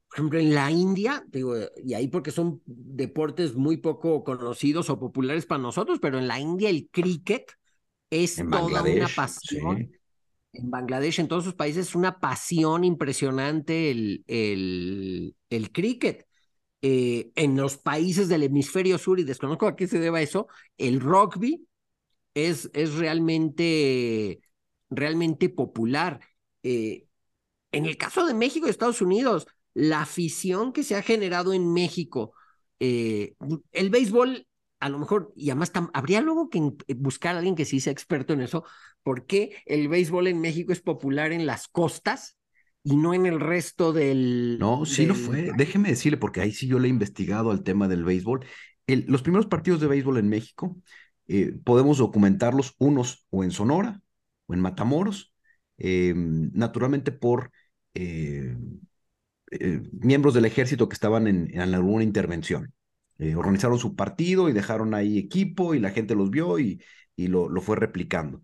por ejemplo, en la India, digo, y ahí porque son deportes muy poco conocidos o populares para nosotros, pero en la India el cricket es toda una pasión. En Bangladesh, en todos sus países, es una pasión impresionante el, el, el cricket. Eh, en los países del hemisferio sur, y desconozco a qué se deba eso, el rugby es, es realmente, realmente popular. Eh, en el caso de México y Estados Unidos, la afición que se ha generado en México, eh, el béisbol, a lo mejor, y además habría luego que buscar a alguien que sí sea experto en eso, porque el béisbol en México es popular en las costas y no en el resto del... No, sí lo fue. Déjeme decirle, porque ahí sí yo le he investigado al tema del béisbol. los primeros partidos de béisbol en México eh, podemos documentarlos unos o en Sonora o en Matamoros, eh, naturalmente por eh, miembros del ejército que estaban en, en alguna intervención. organizaron su partido y dejaron ahí equipo y la gente los vio y, y lo, lo fue replicando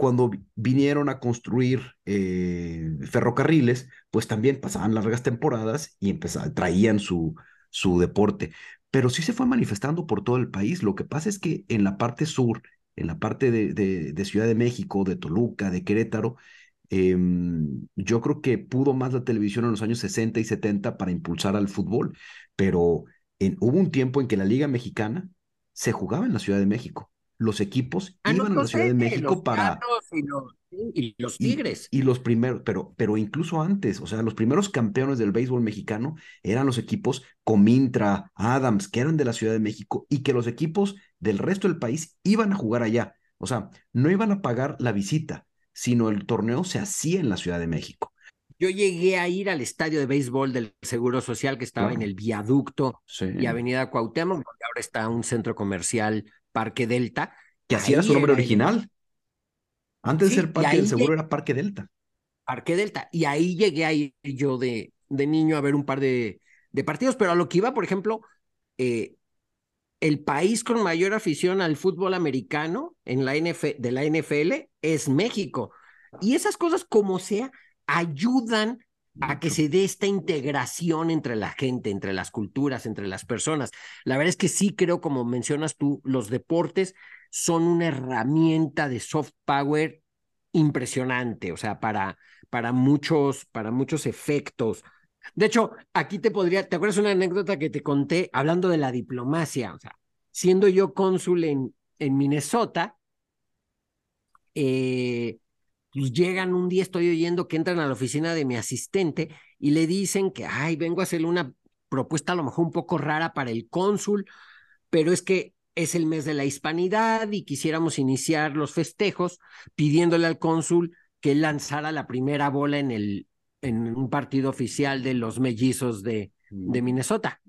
cuando vinieron a construir eh, ferrocarriles, pues también pasaban largas temporadas y empezaban, traían su, su deporte. Pero sí se fue manifestando por todo el país. Lo que pasa es que en la parte sur, en la parte de, Ciudad de México, de Toluca, de Querétaro, em, yo creo que pudo más la televisión en los años 60 y 70 para impulsar al fútbol, pero en, hubo un tiempo en que la Liga Mexicana se jugaba en la Ciudad de México los equipos ah, iban a la Ciudad de México para... Y los, Tigres. Y, los primeros, pero, pero incluso antes, o sea, los primeros campeones del béisbol mexicano eran los equipos Comintra, Adams, que eran de la Ciudad de México y que los equipos del resto del país iban a jugar allá. O sea, no iban a pagar la visita, sino el torneo se hacía en la Ciudad de México. Yo llegué a ir al estadio de béisbol del Seguro Social que estaba en el viaducto y Avenida Cuauhtémoc, donde ahora está un centro comercial Parque Delta. Que así era su nombre original. Antes de ser Parque del Seguro era Parque Delta. Parque Delta. Y ahí llegué a ir yo de, de niño a ver un par de, de partidos, pero a lo que iba, por ejemplo, eh, el país con mayor afición al fútbol americano en la de la NFL es México. Y esas cosas, como sea, ayudan a que se dé esta integración entre la gente, entre las culturas, entre las personas. La verdad es que sí creo, como mencionas tú, los deportes son una herramienta de soft power impresionante, o sea, para, para, muchos, para muchos efectos. De hecho, aquí te podría, ¿te acuerdas una anécdota que te conté hablando de la diplomacia? O sea, siendo yo cónsul en, en Minnesota, eh, pues llegan un día, estoy oyendo que entran a la oficina de mi asistente y le dicen que, ay, vengo a hacerle una propuesta a lo mejor un poco rara para el cónsul, pero es que es el mes de la hispanidad y quisiéramos iniciar los festejos pidiéndole al cónsul que lanzara la primera bola en, el, en un partido oficial de los mellizos de, de mm. Minnesota.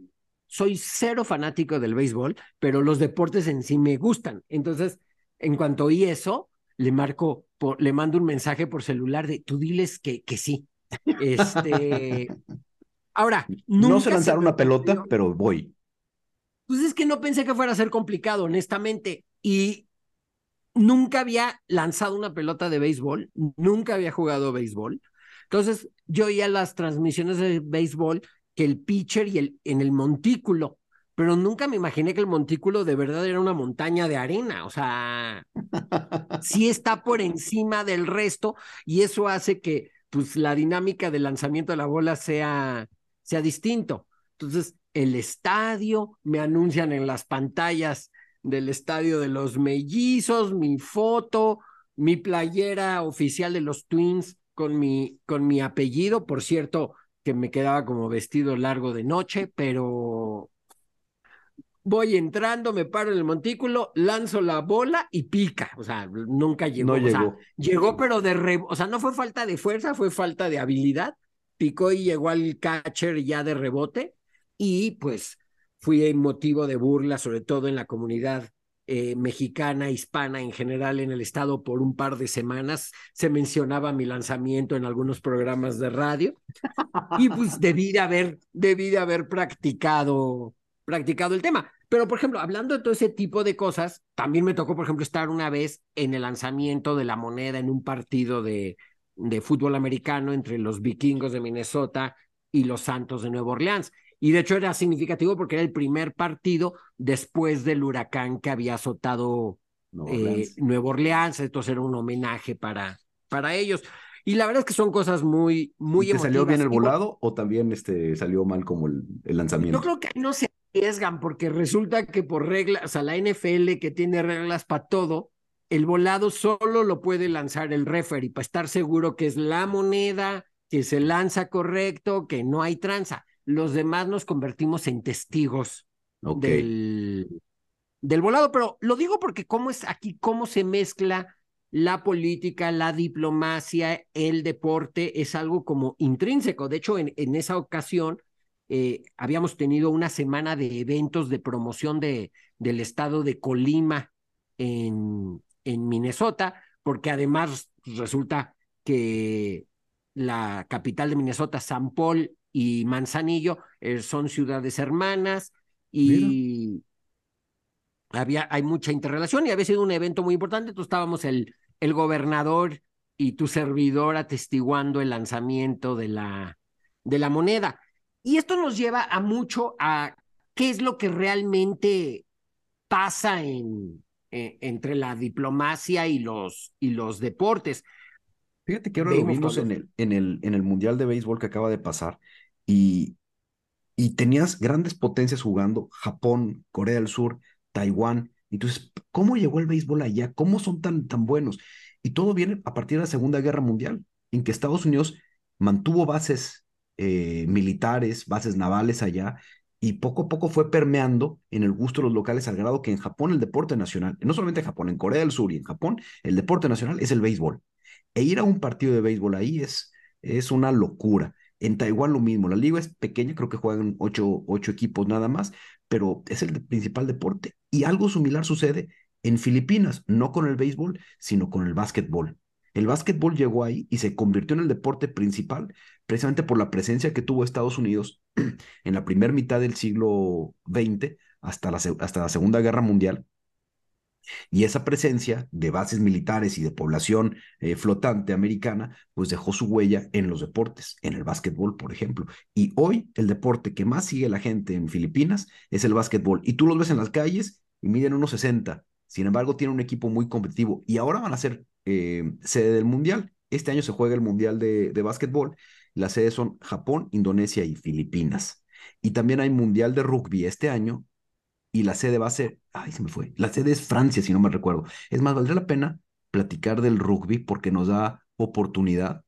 Soy cero fanático del béisbol, pero los deportes en sí me gustan. Entonces, en cuanto oí eso, le marco, le mando un mensaje por celular de tú diles que, que sí. Este. *laughs* Ahora, no se lanzar una pelota, pero voy. Pues es que no pensé que fuera a ser complicado, honestamente. Y nunca había lanzado una pelota de béisbol, nunca había jugado béisbol. Entonces, yo oía las transmisiones de béisbol que el pitcher y el en el montículo pero nunca me imaginé que el montículo de verdad era una montaña de arena, o sea, sí está por encima del resto y eso hace que pues la dinámica del lanzamiento de la bola sea, sea distinto. Entonces, el estadio, me anuncian en las pantallas del estadio de los mellizos, mi foto, mi playera oficial de los Twins con mi, con mi apellido, por cierto, que me quedaba como vestido largo de noche, pero voy entrando, me paro en el montículo, lanzo la bola y pica. O sea, nunca llegó. No o sea, llegó. llegó, pero de re... o sea, no fue falta de fuerza, fue falta de habilidad. Picó y llegó al catcher ya de rebote. Y pues fui motivo de burla, sobre todo en la comunidad eh, mexicana, hispana en general en el estado por un par de semanas. Se mencionaba mi lanzamiento en algunos programas de radio. Y pues debí de haber, debí de haber practicado practicado el tema. Pero, por ejemplo, hablando de todo ese tipo de cosas, también me tocó, por ejemplo, estar una vez en el lanzamiento de la moneda en un partido de, de fútbol americano entre los vikingos de Minnesota y los Santos de Nueva Orleans. Y de hecho era significativo porque era el primer partido después del huracán que había azotado Nueva eh, Orleans. Nueva Orleans. Entonces era un homenaje para, para ellos. Y la verdad es que son cosas muy, muy ¿Y ¿Te salió bien el volado o también este, salió mal como el, el lanzamiento? Yo creo que no se arriesgan porque resulta que por reglas, o sea, la NFL que tiene reglas para todo, el volado solo lo puede lanzar el referee para estar seguro que es la moneda, que se lanza correcto, que no hay tranza. Los demás nos convertimos en testigos del, del volado, pero lo digo porque cómo es aquí, cómo se mezcla la política, la diplomacia, el deporte, es algo como intrínseco. De hecho, en, en esa ocasión eh, habíamos tenido una semana de eventos de promoción de, del estado de Colima en, en Minnesota, porque además resulta que la capital de Minnesota, San Paul y Manzanillo, eh, son ciudades hermanas y había, hay mucha interrelación y había sido un evento muy importante. Entonces estábamos el, el gobernador y tu servidor atestiguando el lanzamiento de la, de la moneda. Y esto nos lleva a mucho a qué es lo que realmente pasa en, eh, entre la diplomacia y los, y los deportes. Fíjate que ahora lo vimos en el, en el, en el Mundial de Béisbol que acaba de pasar y, y tenías grandes potencias jugando, Japón, Corea del Sur, Taiwán. Entonces, ¿cómo llegó el béisbol allá? ¿Cómo son tan, tan buenos? Y todo viene a partir de la Segunda Guerra Mundial, en que Estados Unidos mantuvo bases eh, militares, bases navales allá, y poco a poco fue permeando en el gusto de los locales al grado que en Japón el deporte nacional, no solamente en Japón, en Corea del Sur y en Japón, el deporte nacional es el béisbol. E ir a un partido de béisbol ahí es, es una locura. En Taiwán lo mismo, la liga es pequeña, creo que juegan ocho, ocho equipos nada más, pero es el principal deporte. Y algo similar sucede en Filipinas, no con el béisbol, sino con el básquetbol. El básquetbol llegó ahí y se convirtió en el deporte principal precisamente por la presencia que tuvo Estados Unidos *clears throat* en la primera mitad del siglo XX hasta la, hasta la Segunda Guerra Mundial. Y esa presencia de bases militares y de población eh, flotante americana, pues dejó su huella en los deportes, en el básquetbol, por ejemplo. Y hoy el deporte que más sigue la gente en Filipinas es el básquetbol. Y tú los ves en las calles y miden unos 60. Sin embargo, tiene un equipo muy competitivo. Y ahora van a ser eh, sede del Mundial. Este año se juega el Mundial de, de básquetbol. Las sedes son Japón, Indonesia y Filipinas. Y también hay Mundial de Rugby este año y la sede va a ser, ay, se me fue, la sede es Francia, si no me recuerdo. Es más, valdría la pena platicar del rugby porque nos da oportunidad,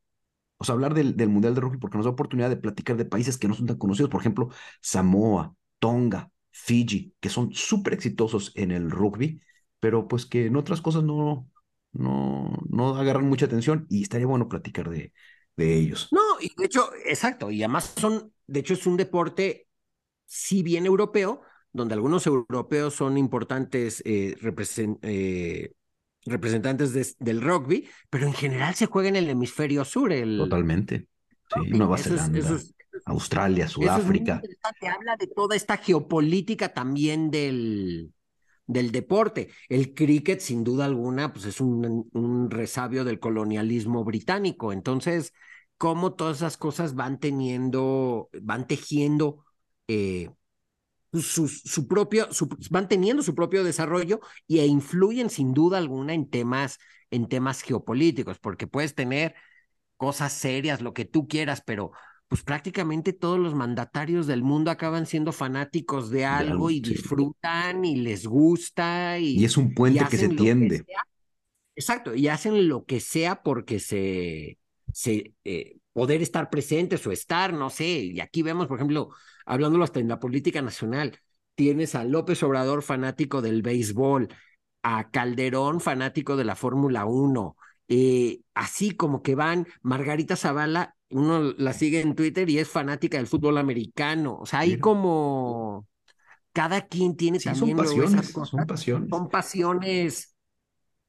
o sea, hablar del, del Mundial de Rugby porque nos da oportunidad de platicar de países que no son tan conocidos, por ejemplo, Samoa, Tonga, Fiji, que son súper exitosos en el rugby, pero pues que en otras cosas no, no, no agarran mucha atención y estaría bueno platicar de, de ellos. No, y de hecho, exacto, y además son, de hecho es un deporte, si bien europeo, donde algunos europeos son importantes eh, eh, representantes de- del rugby, pero en general se juega en el hemisferio sur. El, Totalmente. Sí. Nueva Eso es- Zelanda, eso es- Australia, Eso es muy Sudáfrica. habla de toda esta geopolítica también del, del deporte. El cricket, sin duda alguna, pues es un, resabio del colonialismo británico. Entonces, cómo todas esas cosas van teniendo, van tejiendo eh, su, su propio, van teniendo su propio desarrollo e influyen sin duda alguna en temas, en temas geopolíticos, porque puedes tener cosas serias, lo que tú quieras, pero pues prácticamente todos los mandatarios del mundo acaban siendo fanáticos de algo y disfrutan y les gusta. Y, y es un puente que se tiende. Exacto, y hacen lo que sea porque se, se eh, poder estar presentes o estar, no sé, y aquí vemos, por ejemplo, hablándolo hasta en la política nacional, tienes a López Obrador fanático del béisbol, a Calderón fanático de la Fórmula 1, eh, así como que van, Margarita Zavala, uno la sigue en Twitter y es fanática del fútbol americano, o sea, hay como cada quien tiene también son pasiones, son pasiones. Son pasiones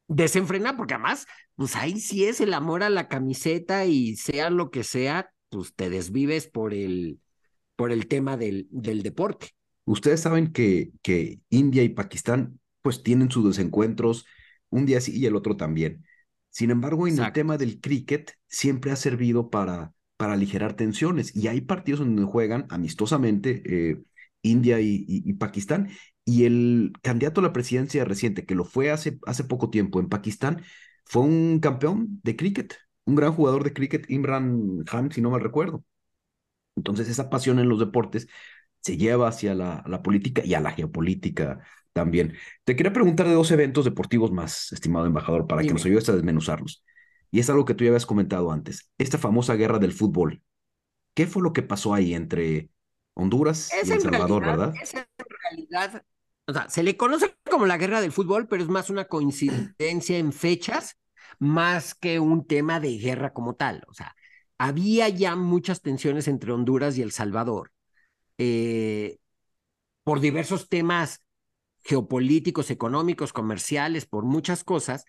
desenfrenadas, porque además, pues ahí sí es el amor a la camiseta y sea lo que sea, pues te desvives por el, por el tema del, del deporte. Ustedes saben que, que India y Pakistán pues tienen sus desencuentros un día sí y el otro también. Sin embargo, en el tema del cricket siempre ha servido para, para aligerar tensiones y hay partidos donde juegan amistosamente eh, India y, Pakistán y el candidato a la presidencia reciente, que lo fue hace, hace poco tiempo en Pakistán, fue un campeón de cricket, un gran jugador de cricket, Imran Khan, si no mal recuerdo. Entonces, esa pasión en los deportes se lleva hacia la, la política y a la geopolítica también. Te quería preguntar de dos eventos deportivos más, estimado embajador, para que nos ayudes a desmenuzarlos. Y es algo que tú ya habías comentado antes, esta famosa guerra del fútbol. ¿Qué fue lo que pasó ahí entre Honduras y El Salvador, verdad? Es en realidad, o sea, se le conoce como la guerra del fútbol, pero es más una coincidencia en fechas, más que un tema de guerra como tal. O sea, había ya muchas tensiones entre Honduras y El Salvador eh, por diversos temas geopolíticos, económicos, comerciales, por muchas cosas,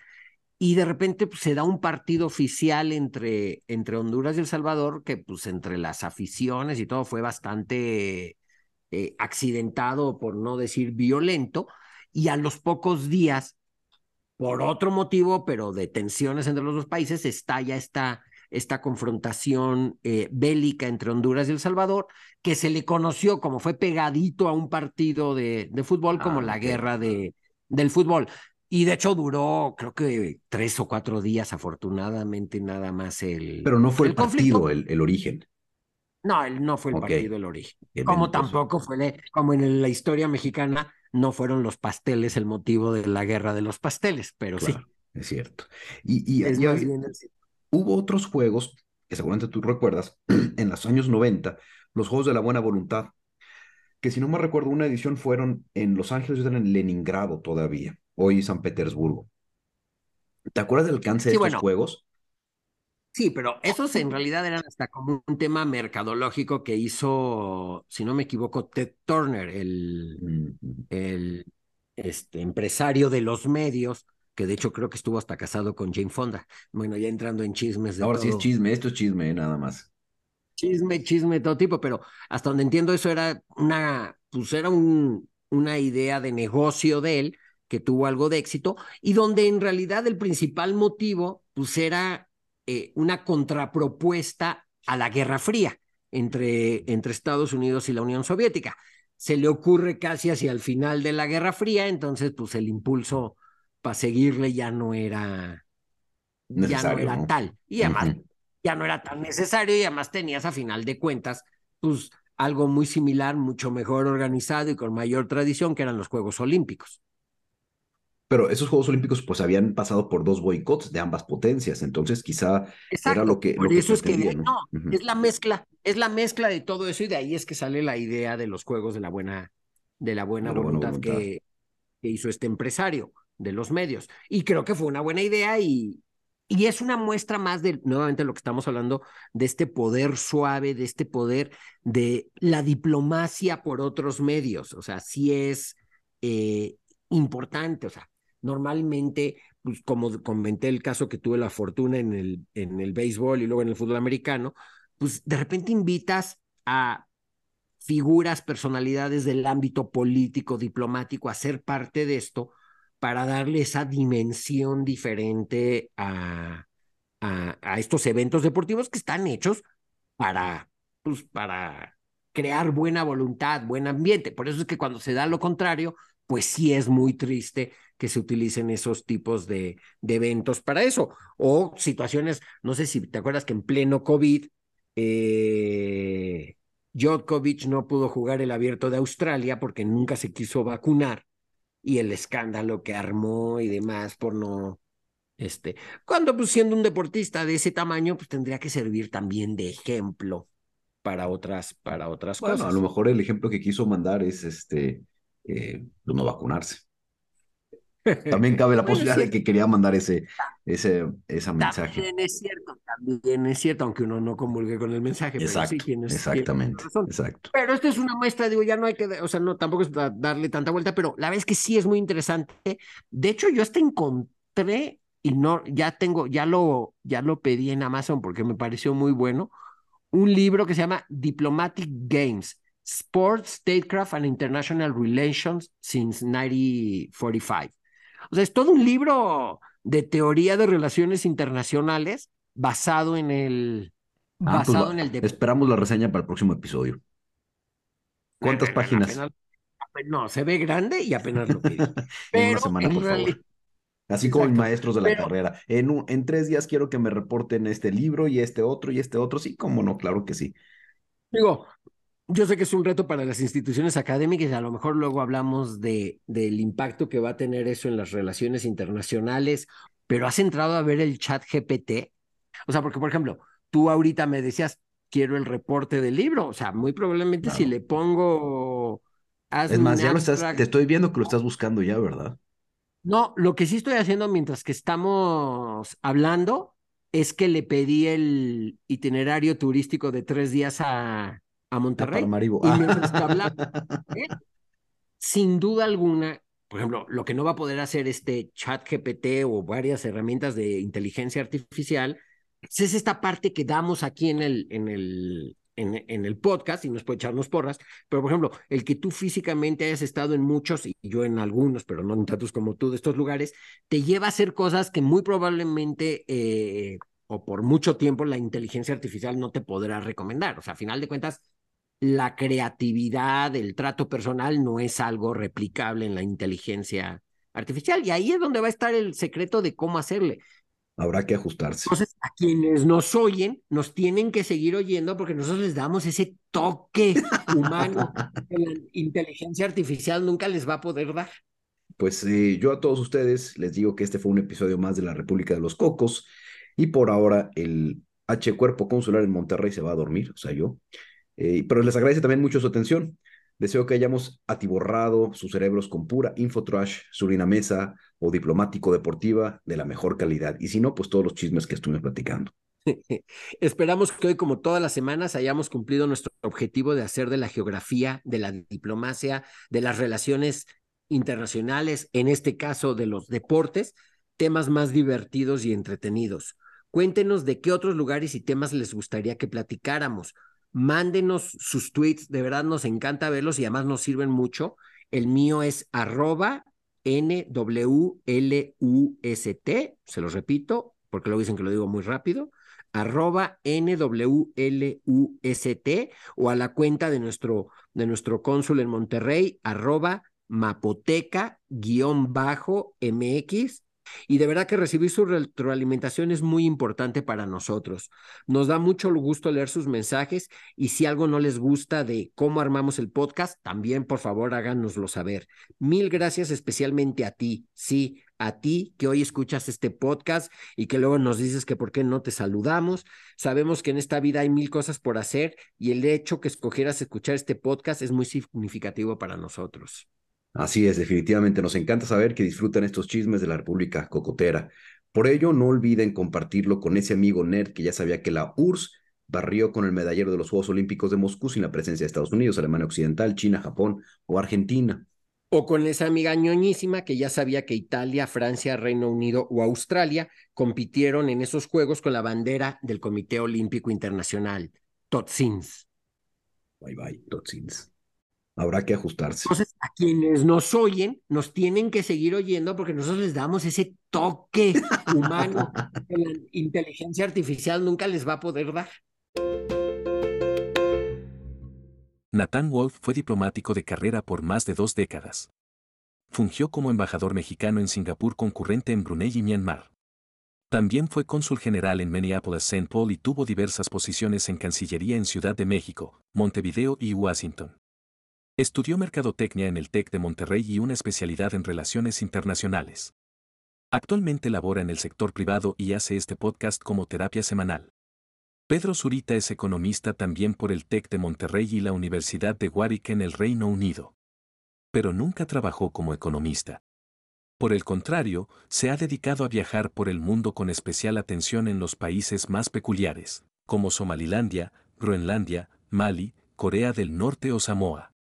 y de repente pues, se da un partido oficial entre, entre Honduras y El Salvador, que pues entre las aficiones y todo fue bastante eh, accidentado, por no decir violento, y a los pocos días, por otro motivo, pero de tensiones entre los dos países, estalla esta esta confrontación eh, bélica entre Honduras y El Salvador, que se le conoció como fue pegadito a un partido de, de fútbol como ah, la guerra de, del fútbol. Y de hecho duró, creo que tres o cuatro días, afortunadamente, nada más el. Pero no fue el, partido el, el, origen. No, él no fue el partido el origen. como tampoco fue, como en la historia mexicana, no fueron los pasteles el motivo de la guerra de los pasteles, pero sí. Es cierto. Y, y, es el... Hubo otros juegos, que seguramente tú recuerdas, *clears throat* en los años 90, los Juegos de la Buena Voluntad, que si no me recuerdo, una edición fueron en Los Ángeles, en Leningrado todavía, hoy San Petersburgo. ¿Te acuerdas del alcance de estos juegos? Sí, pero esos en realidad eran hasta como un tema mercadológico que hizo, si no me equivoco, Ted Turner, el, el este, empresario de los medios, que de hecho creo que estuvo hasta casado con Jane Fonda. Bueno, ya entrando en chismes de Ahora sí es chisme, esto es chisme, nada más. Chisme, chisme, todo tipo, pero hasta donde entiendo eso era una, pues era un, una idea de negocio de él que tuvo algo de éxito y donde en realidad el principal motivo pues era eh, una contrapropuesta a la Guerra Fría entre, entre Estados Unidos y la Unión Soviética. Se le ocurre casi hacia el final de la Guerra Fría, entonces pues el impulso para seguirle ya no era, ya no era tal. Y además ya no era tan necesario y además tenías a final de cuentas, pues algo muy similar, mucho mejor organizado y con mayor tradición que eran los Juegos Olímpicos. Pero esos Juegos Olímpicos pues habían pasado por dos boicots de ambas potencias, entonces quizá era lo que... Por eso es que no, es la mezcla, es la mezcla de todo eso y de ahí es que sale la idea de los Juegos de la buena, de la buena, voluntad, Que, que hizo este empresario de los medios. Y creo que fue una buena idea y, y es una muestra más de, nuevamente, lo que estamos hablando, de este poder suave, de este poder de la diplomacia por otros medios. O sea, sí es eh, importante. O sea, normalmente, pues, como comenté el caso que tuve la fortuna en el, en el béisbol y luego en el fútbol americano, pues de repente invitas a figuras, personalidades del ámbito político, diplomático, a ser parte de esto para darle esa dimensión diferente a, a, estos eventos deportivos que están hechos para, pues, para crear buena voluntad, buen ambiente. Por eso es que cuando se da lo contrario, pues sí es muy triste que se utilicen esos tipos de, eventos para eso. O situaciones, no sé si te acuerdas que en pleno COVID, eh, Djokovic no pudo jugar el abierto de Australia porque nunca se quiso vacunar y el escándalo que armó y demás por no, este, cuando pues siendo un deportista de ese tamaño, pues tendría que servir también de ejemplo para otras, para otras bueno, cosas. a lo mejor el ejemplo que quiso mandar es este, eh, pues, no vacunarse. También cabe la Bueno, posibilidad de sí, que quería mandar ese, ese, mensaje. También es cierto, también es cierto, aunque uno no comulgue con el mensaje, pero sí Exacto, tienes, tienes exactamente, exacto. Pero esto es una muestra, digo, ya no hay que, o sea, no, tampoco es da- darle tanta vuelta, pero la verdad es que sí es muy interesante. De hecho, yo hasta encontré, y no, ya tengo, ya lo, ya lo pedí en Amazon porque me pareció muy bueno, un libro que se llama Diplomatic Games, Sports, Statecraft and International Relations since 1945. O sea, es todo un libro de teoría de relaciones internacionales basado en el, Ah, pues basado en el deporte. esperamos la reseña para el próximo episodio. ¿Cuántas páginas? apenas- no, se ve grande y apenas lo pedí. *laughs* En una semana, en por favor. Así como mis maestros de la Pero- carrera. En, un- en tres días quiero que me reporten este libro y este otro y este otro. Sí, cómo no, claro que sí. Digo, yo sé que es un reto para las instituciones académicas y a lo mejor luego hablamos de, del impacto que va a tener eso en las relaciones internacionales, pero has entrado a ver el chat GPT. O sea, porque, por ejemplo, tú ahorita me decías, quiero el reporte del libro. O sea, muy probablemente si le pongo... Es más, ya lo estás, te estoy viendo que lo estás buscando ya, ¿verdad? No, lo que sí estoy haciendo mientras que estamos hablando es que le pedí el itinerario turístico de tres días a, a Ah, Monterrey. para Maribo. Y *laughs* hablamos, ¿eh? sin duda alguna, por ejemplo, lo que no va a poder hacer este chat GPT o varias herramientas de inteligencia artificial, pues es esta parte que damos aquí en el, en el, en, en el podcast y nos puede echarnos porras, pero por ejemplo, el que tú físicamente hayas estado en muchos y yo en algunos, pero no en tantos como tú de estos lugares, te lleva a hacer cosas que muy probablemente eh, o por mucho tiempo la inteligencia artificial no te podrá recomendar. O sea, a final de cuentas, la creatividad, el trato personal no es algo replicable en la inteligencia artificial y ahí es donde va a estar el secreto de cómo hacerle. Habrá que ajustarse. Entonces, a quienes nos oyen, nos tienen que seguir oyendo porque nosotros les damos ese toque humano *laughs* que la inteligencia artificial nunca les va a poder dar. Pues eh, yo a todos ustedes les digo que este fue un episodio más de la República de los Cocos y por ahora el H Cuerpo Consular en Monterrey se va a dormir, o sea, yo. Eh, pero les agradece también mucho su atención. Deseo que hayamos atiborrado sus cerebros con pura infotrash, surinamesa o diplomático deportiva de la mejor calidad. Y si no, pues todos los chismes que estuvimos platicando. *laughs* Esperamos que hoy, como todas las semanas, hayamos cumplido nuestro objetivo de hacer de la geografía, de la diplomacia, de las relaciones internacionales, en este caso de los deportes, temas más divertidos y entretenidos. Cuéntenos de qué otros lugares y temas les gustaría que platicáramos. Mándenos sus tweets, de verdad nos encanta verlos y además nos sirven mucho. El mío es arroba NWLUST, se los repito, porque luego dicen que lo digo muy rápido, arroba NWLUST o a la cuenta de nuestro, de nuestro cónsul en Monterrey, arroba mapoteca-mx. Y de verdad que recibir su retroalimentación es muy importante para nosotros. Nos da mucho gusto leer sus mensajes y si algo no les gusta de cómo armamos el podcast, también por favor háganoslo saber. Mil gracias especialmente a ti, sí, a ti que hoy escuchas este podcast y que luego nos dices que por qué no te saludamos. Sabemos que en esta vida hay mil cosas por hacer y el hecho que escogieras escuchar este podcast es muy significativo para nosotros. Así es, definitivamente nos encanta saber que disfrutan estos chismes de la República Cocotera. Por ello, no olviden compartirlo con ese amigo nerd que ya sabía que la URSS barrió con el medallero de los Juegos Olímpicos de Moscú sin la presencia de Estados Unidos, Alemania Occidental, China, Japón o Argentina. O con esa amiga ñoñísima que ya sabía que Italia, Francia, Reino Unido o Australia compitieron en esos Juegos con la bandera del Comité Olímpico Internacional, Totsins. Bye bye, Totsins. Habrá que ajustarse. Entonces, a quienes nos oyen, nos tienen que seguir oyendo porque nosotros les damos ese toque humano *laughs* que la inteligencia artificial nunca les va a poder dar. Nathan Wolf fue diplomático de carrera por más de dos décadas. fungió como embajador mexicano en Singapur concurrente en Brunei y Myanmar. También fue cónsul general en Minneapolis-St. Paul y tuvo diversas posiciones en Cancillería en Ciudad de México, Montevideo y Washington. Estudió mercadotecnia en el TEC de Monterrey y una especialidad en relaciones internacionales. Actualmente labora en el sector privado y hace este podcast como terapia semanal. Pedro Zurita es economista también por el TEC de Monterrey y la Universidad de Warwick en el Reino Unido. Pero nunca trabajó como economista. Por el contrario, se ha dedicado a viajar por el mundo con especial atención en los países más peculiares, como Somalilandia, Groenlandia, Mali, Corea del Norte o Samoa.